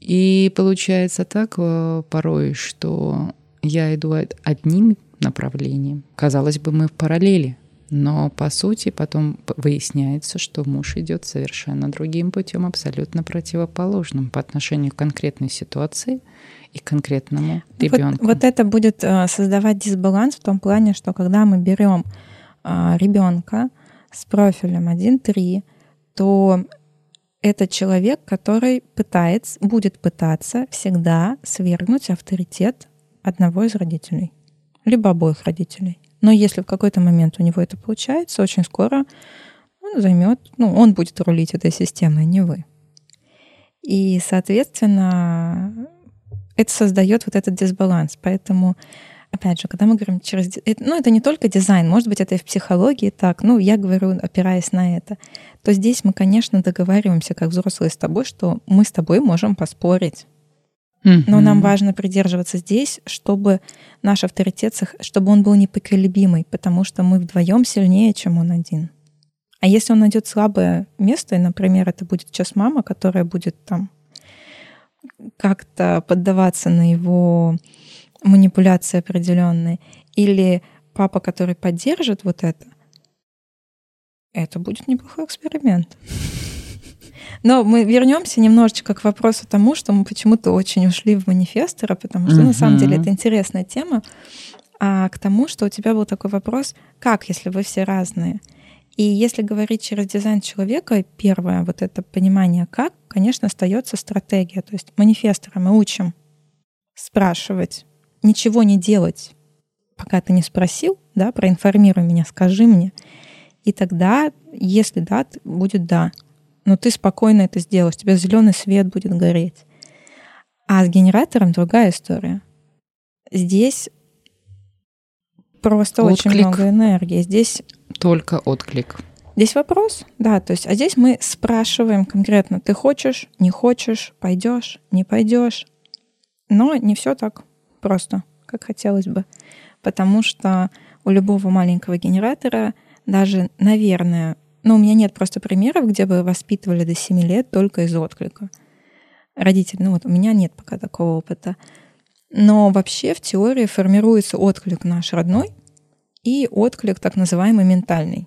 И получается так э, порой, что я иду одним направлением. Казалось бы, мы в параллели. Но по сути потом выясняется, что муж идет совершенно другим путем, абсолютно противоположным по отношению к конкретной ситуации и конкретному ребенку. Вот, вот это будет э, создавать дисбаланс в том плане, что когда мы берем э, ребенка с профилем 1-3, то это человек, который пытается, будет пытаться всегда свергнуть авторитет одного из родителей, либо обоих родителей. Но если в какой-то момент у него это получается, очень скоро он займет, ну, он будет рулить этой системой, а не вы. И, соответственно, это создает вот этот дисбаланс. Поэтому, опять же, когда мы говорим через... Ну, это не только дизайн, может быть, это и в психологии так. Ну, я говорю, опираясь на это. То здесь мы, конечно, договариваемся, как взрослые с тобой, что мы с тобой можем поспорить. Но нам важно придерживаться здесь, чтобы наш авторитет, чтобы он был непоколебимый, потому что мы вдвоем сильнее, чем он один. А если он найдет слабое место, и, например, это будет сейчас мама, которая будет там как-то поддаваться на его манипуляции определенные, или папа, который поддержит вот это, это будет неплохой эксперимент. Но мы вернемся немножечко к вопросу тому, что мы почему-то очень ушли в манифестора, потому что uh-huh. на самом деле это интересная тема, а к тому, что у тебя был такой вопрос, как, если вы все разные? И если говорить через дизайн человека, первое вот это понимание как, конечно, остается стратегия. То есть манифестора мы учим спрашивать, ничего не делать, пока ты не спросил, да, проинформируй меня, скажи мне. И тогда, если да, будет да. Но ты спокойно это сделаешь, у тебя зеленый свет будет гореть. А с генератором другая история. Здесь просто Отклик. очень много энергии. Здесь только отклик. Здесь вопрос, да, то есть, а здесь мы спрашиваем конкретно, ты хочешь, не хочешь, пойдешь, не пойдешь. Но не все так просто, как хотелось бы, потому что у любого маленького генератора даже, наверное, ну, у меня нет просто примеров, где бы воспитывали до 7 лет только из отклика. Родители, ну вот у меня нет пока такого опыта. Но вообще в теории формируется отклик наш родной, и отклик так называемый ментальный.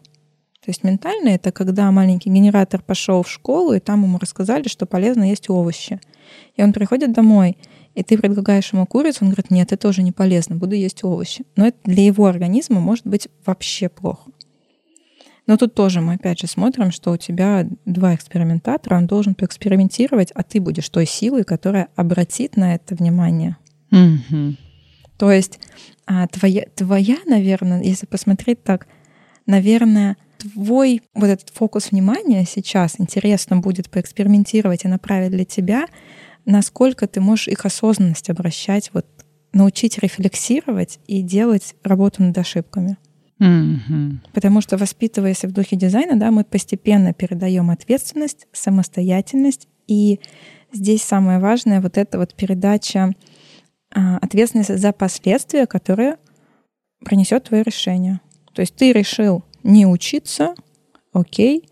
То есть ментальный — это когда маленький генератор пошел в школу, и там ему рассказали, что полезно есть овощи. И он приходит домой, и ты предлагаешь ему курицу, он говорит, нет, это тоже не полезно, буду есть овощи. Но это для его организма может быть вообще плохо. Но тут тоже мы опять же смотрим, что у тебя два экспериментатора, он должен поэкспериментировать, а ты будешь той силой, которая обратит на это внимание. Mm-hmm. То есть а, твоя, твоя, наверное, если посмотреть так, наверное, твой вот этот фокус внимания сейчас интересно будет поэкспериментировать и направить для тебя, насколько ты можешь их осознанность обращать, вот научить рефлексировать и делать работу над ошибками. Mm-hmm. Потому что воспитываясь в духе дизайна, да, мы постепенно передаем ответственность, самостоятельность, и здесь самое важное вот эта вот передача а, ответственность за последствия, которые принесет твое решение. То есть ты решил не учиться, окей,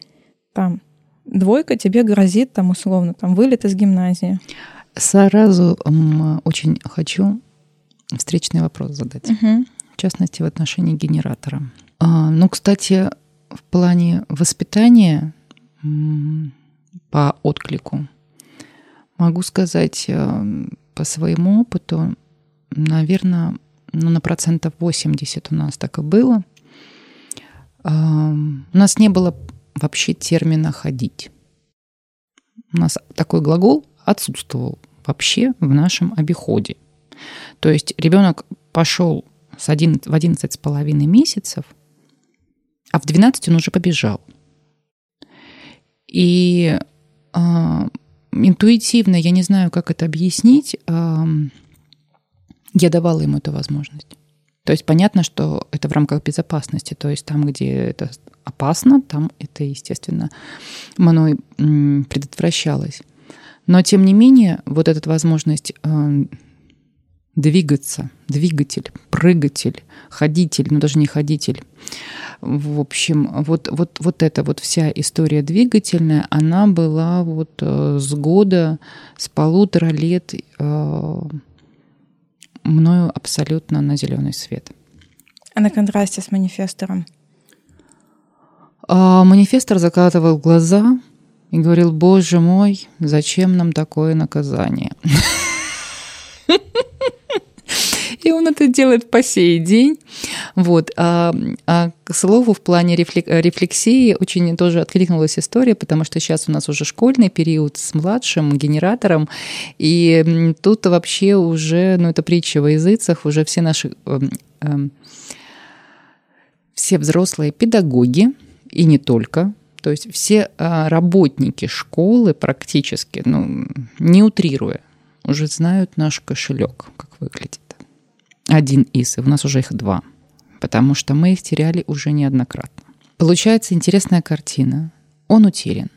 там двойка тебе грозит, там условно, там вылет из гимназии. Сразу очень хочу встречный вопрос задать. Угу. В частности, в отношении генератора. А, ну, кстати, в плане воспитания по отклику могу сказать, э, по своему опыту, наверное, ну, на процентов 80 у нас так и было. У нас не было вообще термина «ходить». У нас такой глагол отсутствовал вообще в нашем обиходе. То есть ребенок пошел с 11, в 11 с половиной месяцев, а в 12 он уже побежал. И а, интуитивно, я не знаю, как это объяснить, я давала ему эту возможность. То есть понятно, что это в рамках безопасности, то есть там, где это опасно, там это, естественно, мной предотвращалось. Но, тем не менее, вот эта возможность двигаться, двигатель, прыгатель, ходитель, ну даже не ходитель. В общем, вот, вот, вот эта вот вся история двигательная, она была вот э, с года, с полутора лет э, мною абсолютно на зеленый свет. А на контрасте с манифестором? А манифестор закатывал глаза и говорил, боже мой, зачем нам такое наказание? И он это делает по сей день. Вот. А, а к слову, в плане рефлексии очень тоже откликнулась история, потому что сейчас у нас уже школьный период с младшим генератором, и тут вообще уже, ну это притча во языцах, уже все наши эм, эм, все взрослые педагоги, и не только, то есть все а, работники школы практически, ну, не утрируя, уже знают наш кошелек, как выглядит. Один из, и у нас уже их два, потому что мы их теряли уже неоднократно. Получается интересная картина. Он утерян.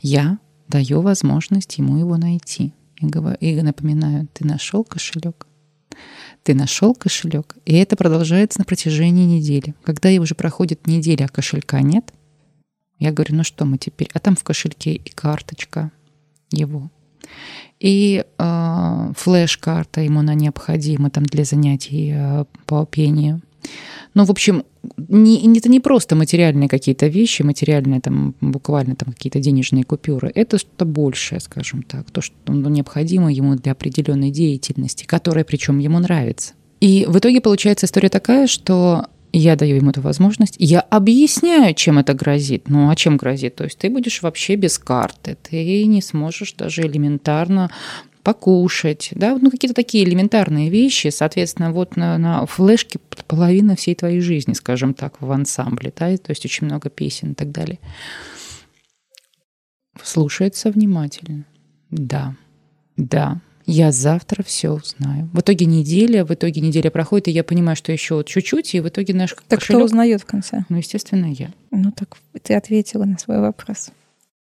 Я даю возможность ему его найти. И, говорю, и напоминаю, ты нашел кошелек? Ты нашел кошелек? И это продолжается на протяжении недели. Когда уже проходит неделя, а кошелька нет, я говорю, ну что мы теперь? А там в кошельке и карточка его и э, флеш-карта ему на необходима там для занятий э, по пению. Ну, в общем, не, это не просто материальные какие-то вещи, материальные там буквально там какие-то денежные купюры. Это что-то большее, скажем так, то, что ну, необходимо ему для определенной деятельности, которая причем ему нравится. И в итоге получается история такая, что я даю ему эту возможность, я объясняю, чем это грозит. Ну, а чем грозит? То есть ты будешь вообще без карты, ты не сможешь даже элементарно покушать, да, ну какие-то такие элементарные вещи, соответственно, вот на, на флешке половина всей твоей жизни, скажем так, в ансамбле, да, то есть очень много песен и так далее. Слушается внимательно. Да, да, я завтра все узнаю. В итоге неделя, в итоге неделя проходит, и я понимаю, что еще вот чуть-чуть, и в итоге наш Так кошелек... кто узнает в конце? Ну, естественно, я. Ну так ты ответила на свой вопрос.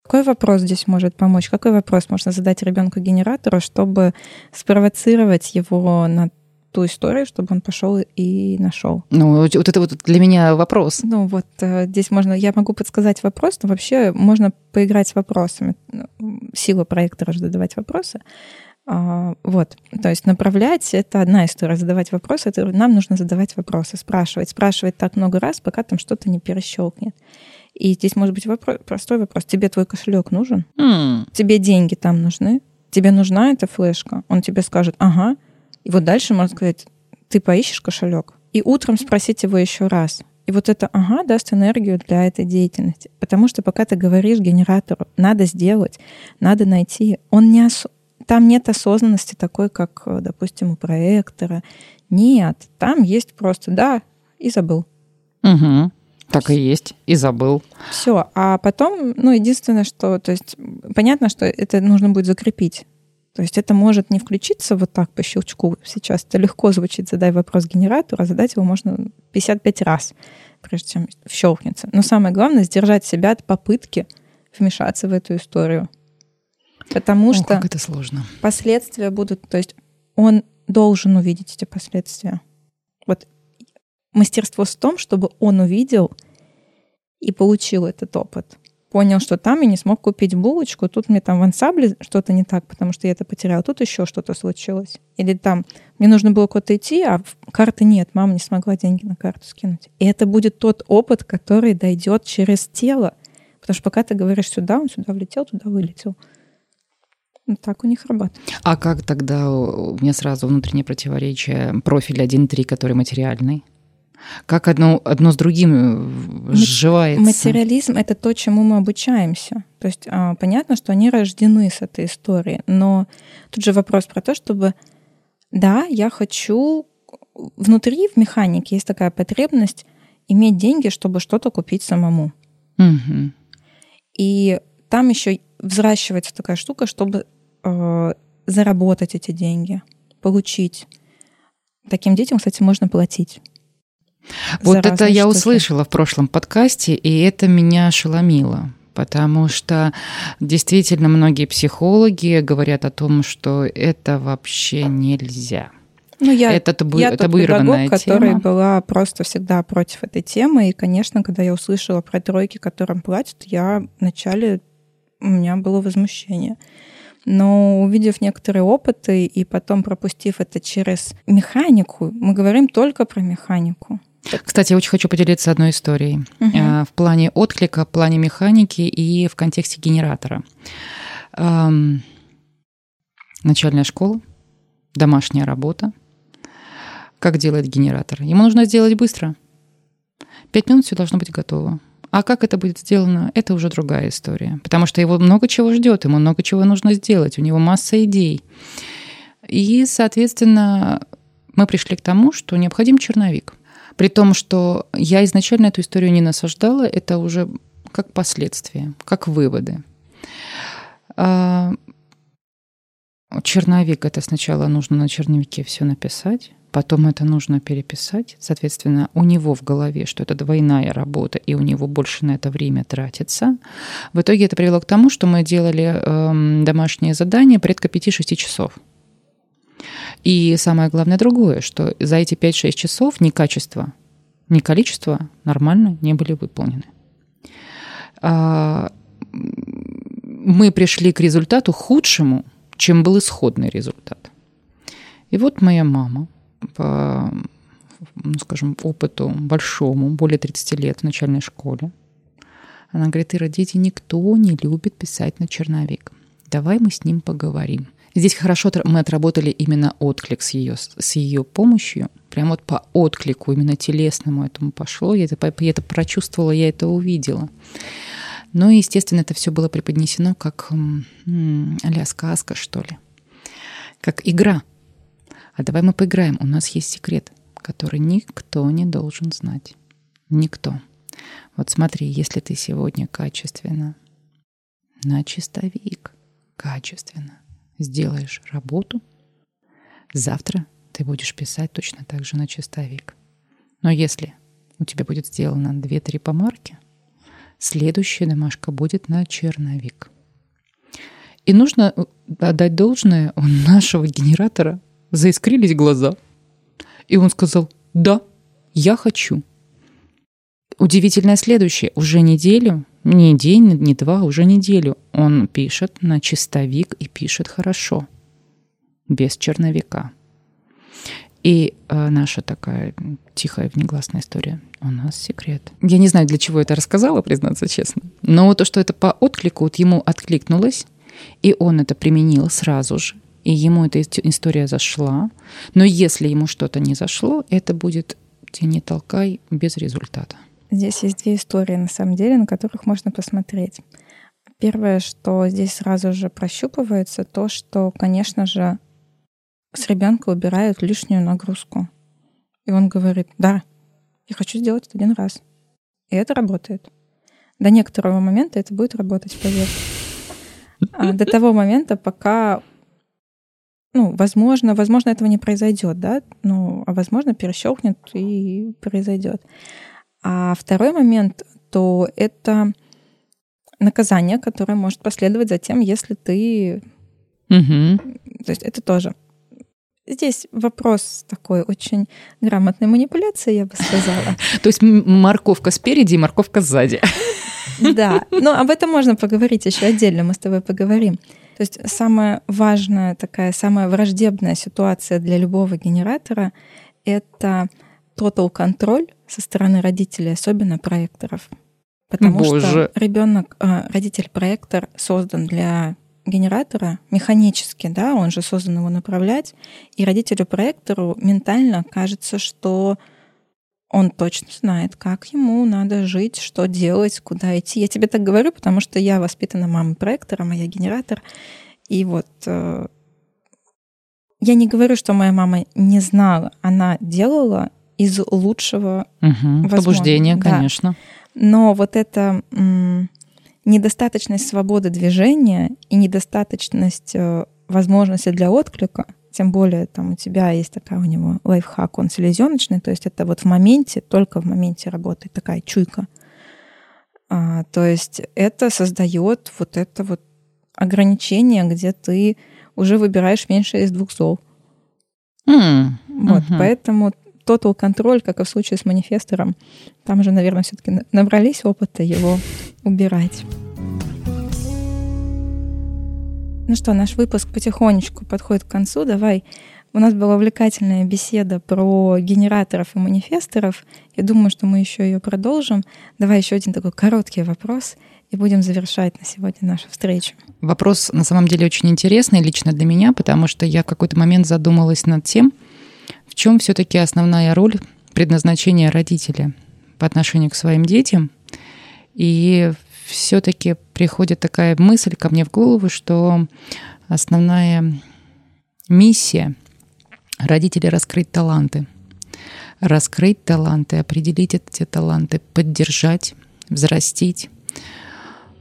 Какой вопрос здесь может помочь? Какой вопрос можно задать ребенку генератору, чтобы спровоцировать его на ту историю, чтобы он пошел и нашел. Ну, вот это вот для меня вопрос. Ну, вот э, здесь можно, я могу подсказать вопрос, но вообще можно поиграть с вопросами. Сила проектора задавать вопросы. А, вот, то есть направлять — это одна история, задавать вопросы — это нам нужно задавать вопросы, спрашивать, спрашивать так много раз, пока там что-то не перещелкнет. И здесь может быть вопрос, простой вопрос. Тебе твой кошелек нужен? Mm. Тебе деньги там нужны? Тебе нужна эта флешка? Он тебе скажет, ага. И вот дальше можно сказать, ты поищешь кошелек? И утром спросить его еще раз. И вот это «ага» даст энергию для этой деятельности. Потому что пока ты говоришь генератору, надо сделать, надо найти, он не, ос там нет осознанности такой, как, э, допустим, у проектора. Нет, там есть просто «да» и забыл. Угу. Так и есть, и забыл. Все, а потом, ну, единственное, что, то есть, понятно, что это нужно будет закрепить. То есть это может не включиться вот так по щелчку сейчас. Это легко звучит, задай вопрос генератору, а задать его можно 55 раз, прежде чем щелкнется. Но самое главное — сдержать себя от попытки вмешаться в эту историю. Потому О, что как это сложно. последствия будут, то есть он должен увидеть эти последствия. Вот мастерство в том, чтобы он увидел и получил этот опыт. Понял, что там я не смог купить булочку, тут мне там в ансамбле что-то не так, потому что я это потерял, тут еще что-то случилось. Или там мне нужно было куда-то идти, а карты нет, мама не смогла деньги на карту скинуть. И это будет тот опыт, который дойдет через тело. Потому что пока ты говоришь сюда, он сюда влетел, туда вылетел. Ну, так у них работает. А как тогда у меня сразу внутреннее противоречие профиль 1.3, который материальный? Как одно, одно с другим э, сживается? Материализм — это то, чему мы обучаемся. То есть а, понятно, что они рождены с этой историей, но тут же вопрос про то, чтобы, да, я хочу... Внутри в механике есть такая потребность иметь деньги, чтобы что-то купить самому. Угу. И там еще взращивается такая штука, чтобы э, заработать эти деньги, получить. Таким детям, кстати, можно платить. Вот это я штуки. услышала в прошлом подкасте, и это меня ошеломило. Потому что действительно многие психологи говорят о том, что это вообще нельзя. Ну, я, это табу, я табуированная педагог, которая была просто всегда против этой темы. И, конечно, когда я услышала про тройки, которым платят, я вначале у меня было возмущение. Но увидев некоторые опыты и потом пропустив это через механику, мы говорим только про механику. Кстати, я очень хочу поделиться одной историей угу. в плане отклика, в плане механики и в контексте генератора. Начальная школа, домашняя работа. как делает генератор. Ему нужно сделать быстро. Пять минут все должно быть готово. А как это будет сделано, это уже другая история. Потому что его много чего ждет, ему много чего нужно сделать, у него масса идей. И, соответственно, мы пришли к тому, что необходим черновик. При том, что я изначально эту историю не насаждала, это уже как последствия, как выводы. А, черновик это сначала нужно на черновике все написать, потом это нужно переписать. Соответственно, у него в голове, что это двойная работа, и у него больше на это время тратится. В итоге это привело к тому, что мы делали э, домашние задания порядка 5-6 часов. И самое главное другое, что за эти 5-6 часов ни качество, ни количество нормально не были выполнены. А, мы пришли к результату худшему, чем был исходный результат. И вот моя мама по, ну, скажем, опыту большому, более 30 лет в начальной школе, она говорит, Ира, дети, никто не любит писать на черновик. Давай мы с ним поговорим. Здесь хорошо мы отработали именно отклик с ее, с ее помощью. Прям вот по отклику, именно телесному этому пошло. Я это, я это прочувствовала, я это увидела. Но, естественно, это все было преподнесено как а сказка, что ли. Как игра. А давай мы поиграем. У нас есть секрет, который никто не должен знать. Никто. Вот смотри, если ты сегодня качественно, на чистовик, качественно, сделаешь работу, завтра ты будешь писать точно так же на чистовик. Но если у тебя будет сделано 2-3 помарки, следующая домашка будет на черновик. И нужно э, отдать должное, у нашего генератора заискрились глаза. И он сказал, да, я хочу. Удивительное следующее. Уже неделю не день, не два, уже неделю. Он пишет на чистовик и пишет хорошо, без черновика. И э, наша такая тихая внегласная история. У нас секрет. Я не знаю, для чего это рассказала, признаться честно. Но то, что это по отклику, вот ему откликнулось, и он это применил сразу же, и ему эта история зашла. Но если ему что-то не зашло, это будет «тяни, толкай» без результата. Здесь есть две истории, на самом деле, на которых можно посмотреть. Первое, что здесь сразу же прощупывается, то, что, конечно же, с ребенка убирают лишнюю нагрузку. И он говорит, да, я хочу сделать это один раз. И это работает. До некоторого момента это будет работать, поверь. А до того момента, пока, ну, возможно, возможно, этого не произойдет, да, ну, а возможно, перещелкнет и произойдет. А второй момент, то это наказание, которое может последовать за тем, если ты... Угу. То есть это тоже. Здесь вопрос такой очень грамотной манипуляции, я бы сказала. То есть морковка спереди и морковка сзади. Да, но об этом можно поговорить еще отдельно, мы с тобой поговорим. То есть самая важная такая, самая враждебная ситуация для любого генератора — это total контроль со стороны родителей, особенно проекторов. Потому Боже. что ребенок, а, родитель-проектор создан для генератора механически, да, он же создан его направлять, и родителю-проектору ментально кажется, что он точно знает, как ему надо жить, что делать, куда идти. Я тебе так говорю, потому что я воспитана мамой проектора, моя генератор. И вот э, я не говорю, что моя мама не знала, она делала из лучшего угу, побуждения, да. конечно. Но вот эта м, недостаточность свободы движения и недостаточность э, возможности для отклика, тем более там у тебя есть такая у него лайфхак, он селезеночный, то есть это вот в моменте, только в моменте работает такая чуйка. А, то есть это создает вот это вот ограничение, где ты уже выбираешь меньше из двух зол. Mm, вот, uh-huh. поэтому total контроль, как и в случае с манифестором. Там же, наверное, все-таки набрались опыта его убирать. Ну что, наш выпуск потихонечку подходит к концу. Давай. У нас была увлекательная беседа про генераторов и манифесторов. Я думаю, что мы еще ее продолжим. Давай еще один такой короткий вопрос и будем завершать на сегодня нашу встречу. Вопрос на самом деле очень интересный лично для меня, потому что я в какой-то момент задумалась над тем, в чем все-таки основная роль предназначения родителя по отношению к своим детям? И все-таки приходит такая мысль ко мне в голову, что основная миссия родителей раскрыть таланты. Раскрыть таланты, определить эти таланты, поддержать, взрастить,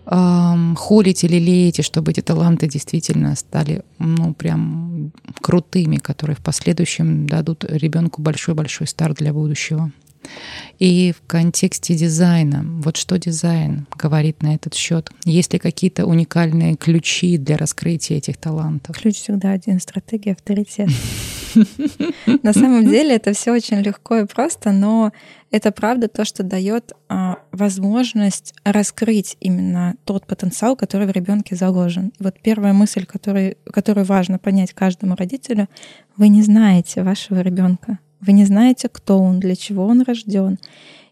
эм, холить или леете, чтобы эти таланты действительно стали, ну, прям крутыми, которые в последующем дадут ребенку большой-большой старт для будущего. И в контексте дизайна, вот что дизайн говорит на этот счет? Есть ли какие-то уникальные ключи для раскрытия этих талантов? Ключ всегда один — стратегия авторитет. На самом деле это все очень легко и просто, но это правда то, что дает а, возможность раскрыть именно тот потенциал, который в ребенке заложен. Вот первая мысль, который, которую важно понять каждому родителю, вы не знаете вашего ребенка. Вы не знаете, кто он, для чего он рожден.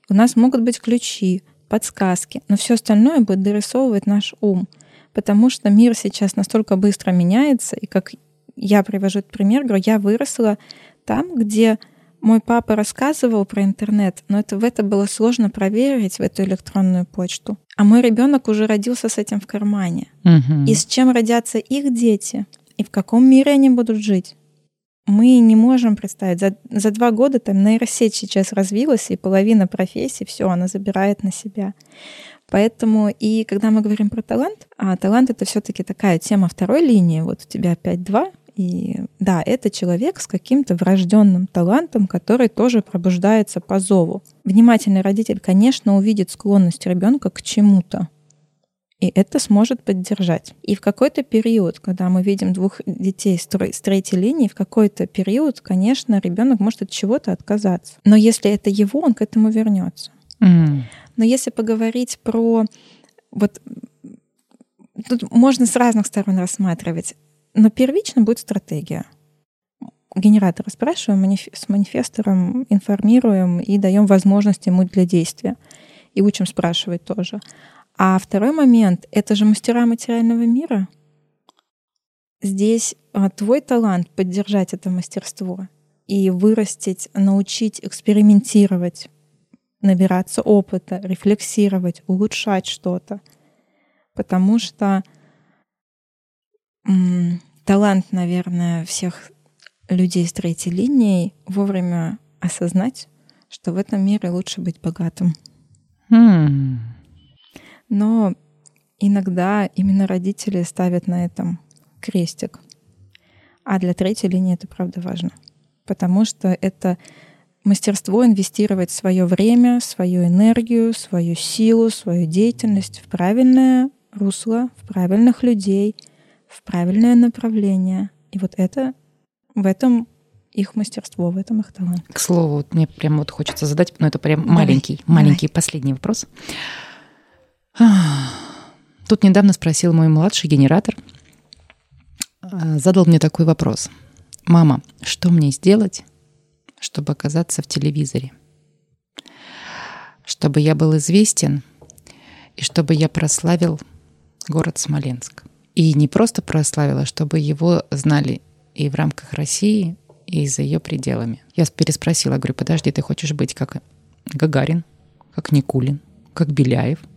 У нас могут быть ключи, подсказки, но все остальное будет дорисовывать наш ум, потому что мир сейчас настолько быстро меняется, и как я привожу этот пример, говорю, я выросла там, где мой папа рассказывал про интернет, но это, в это было сложно проверить, в эту электронную почту. А мой ребенок уже родился с этим в кармане. Угу. И с чем родятся их дети, и в каком мире они будут жить мы не можем представить. За, за два года там нейросеть сейчас развилась, и половина профессий, все, она забирает на себя. Поэтому и когда мы говорим про талант, а талант это все-таки такая тема второй линии, вот у тебя 5-2, и да, это человек с каким-то врожденным талантом, который тоже пробуждается по зову. Внимательный родитель, конечно, увидит склонность ребенка к чему-то и это сможет поддержать. И в какой-то период, когда мы видим двух детей с, с третьей линии, в какой-то период, конечно, ребенок может от чего-то отказаться. Но если это его, он к этому вернется. Mm. Но если поговорить про вот тут можно с разных сторон рассматривать, но первично будет стратегия. Генератора спрашиваем, с манифестором информируем и даем возможность ему для действия. И учим спрашивать тоже. А второй момент — это же мастера материального мира. Здесь а, твой талант — поддержать это мастерство и вырастить, научить экспериментировать, набираться опыта, рефлексировать, улучшать что-то. Потому что м- талант, наверное, всех людей с третьей линией вовремя осознать, что в этом мире лучше быть богатым. Hmm. Но иногда именно родители ставят на этом крестик. А для третьей линии это правда важно. Потому что это мастерство инвестировать свое время, свою энергию, свою силу, свою деятельность в правильное русло, в правильных людей, в правильное направление. И вот это в этом их мастерство, в этом их талант. К слову, вот мне прям вот хочется задать, но это прям давай, маленький, маленький давай. последний вопрос. Тут недавно спросил мой младший генератор, а, задал мне такой вопрос. Мама, что мне сделать, чтобы оказаться в телевизоре? Чтобы я был известен и чтобы я прославил город Смоленск. И не просто прославил, а чтобы его знали и в рамках России, и за ее пределами. Я переспросила, говорю, подожди, ты хочешь быть как Гагарин, как Никулин, как Беляев –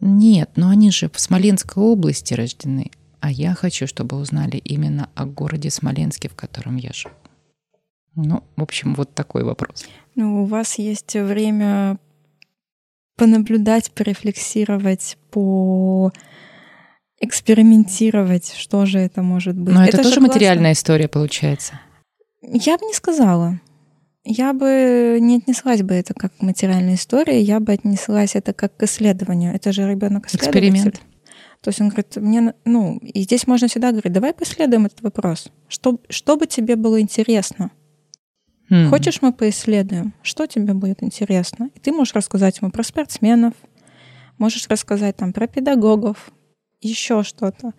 нет, но они же в Смоленской области рождены. А я хочу, чтобы узнали именно о городе Смоленске, в котором я живу. Ну, в общем, вот такой вопрос. Ну, у вас есть время понаблюдать, порефлексировать, по экспериментировать, что же это может быть. Но это, это тоже материальная история получается. Я бы не сказала. Я бы не отнеслась бы это как материальная история, я бы отнеслась это как к исследованию. Это же ребенок Эксперимент. То есть он говорит, мне, ну, и здесь можно всегда говорить, давай поисследуем этот вопрос. Что, что бы тебе было интересно? Hmm. Хочешь, мы поисследуем? Что тебе будет интересно? И ты можешь рассказать ему про спортсменов, можешь рассказать там про педагогов, еще что-то.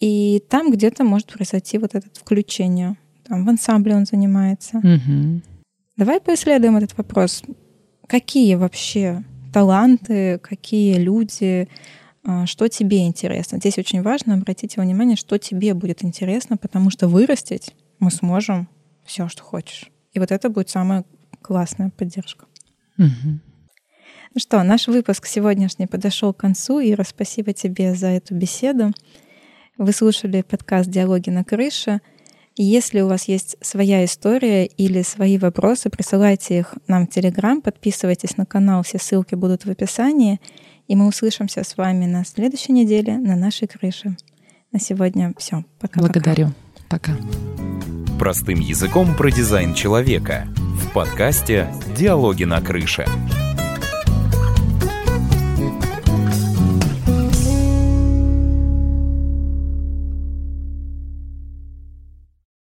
И там где-то может произойти вот это включение там, в ансамбле он занимается. Угу. Давай поисследуем этот вопрос. Какие вообще таланты, какие люди, а, что тебе интересно. Здесь очень важно обратить внимание, что тебе будет интересно, потому что вырастить мы сможем все, что хочешь. И вот это будет самая классная поддержка. Угу. Ну что, наш выпуск сегодняшний подошел к концу. Ира, спасибо тебе за эту беседу. Вы слушали подкаст «Диалоги на крыше». Если у вас есть своя история или свои вопросы, присылайте их нам в Телеграм, подписывайтесь на канал, все ссылки будут в описании. И мы услышимся с вами на следующей неделе на нашей крыше. На сегодня все. Пока. Благодарю. Пока. Простым языком про дизайн человека в подкасте «Диалоги на крыше».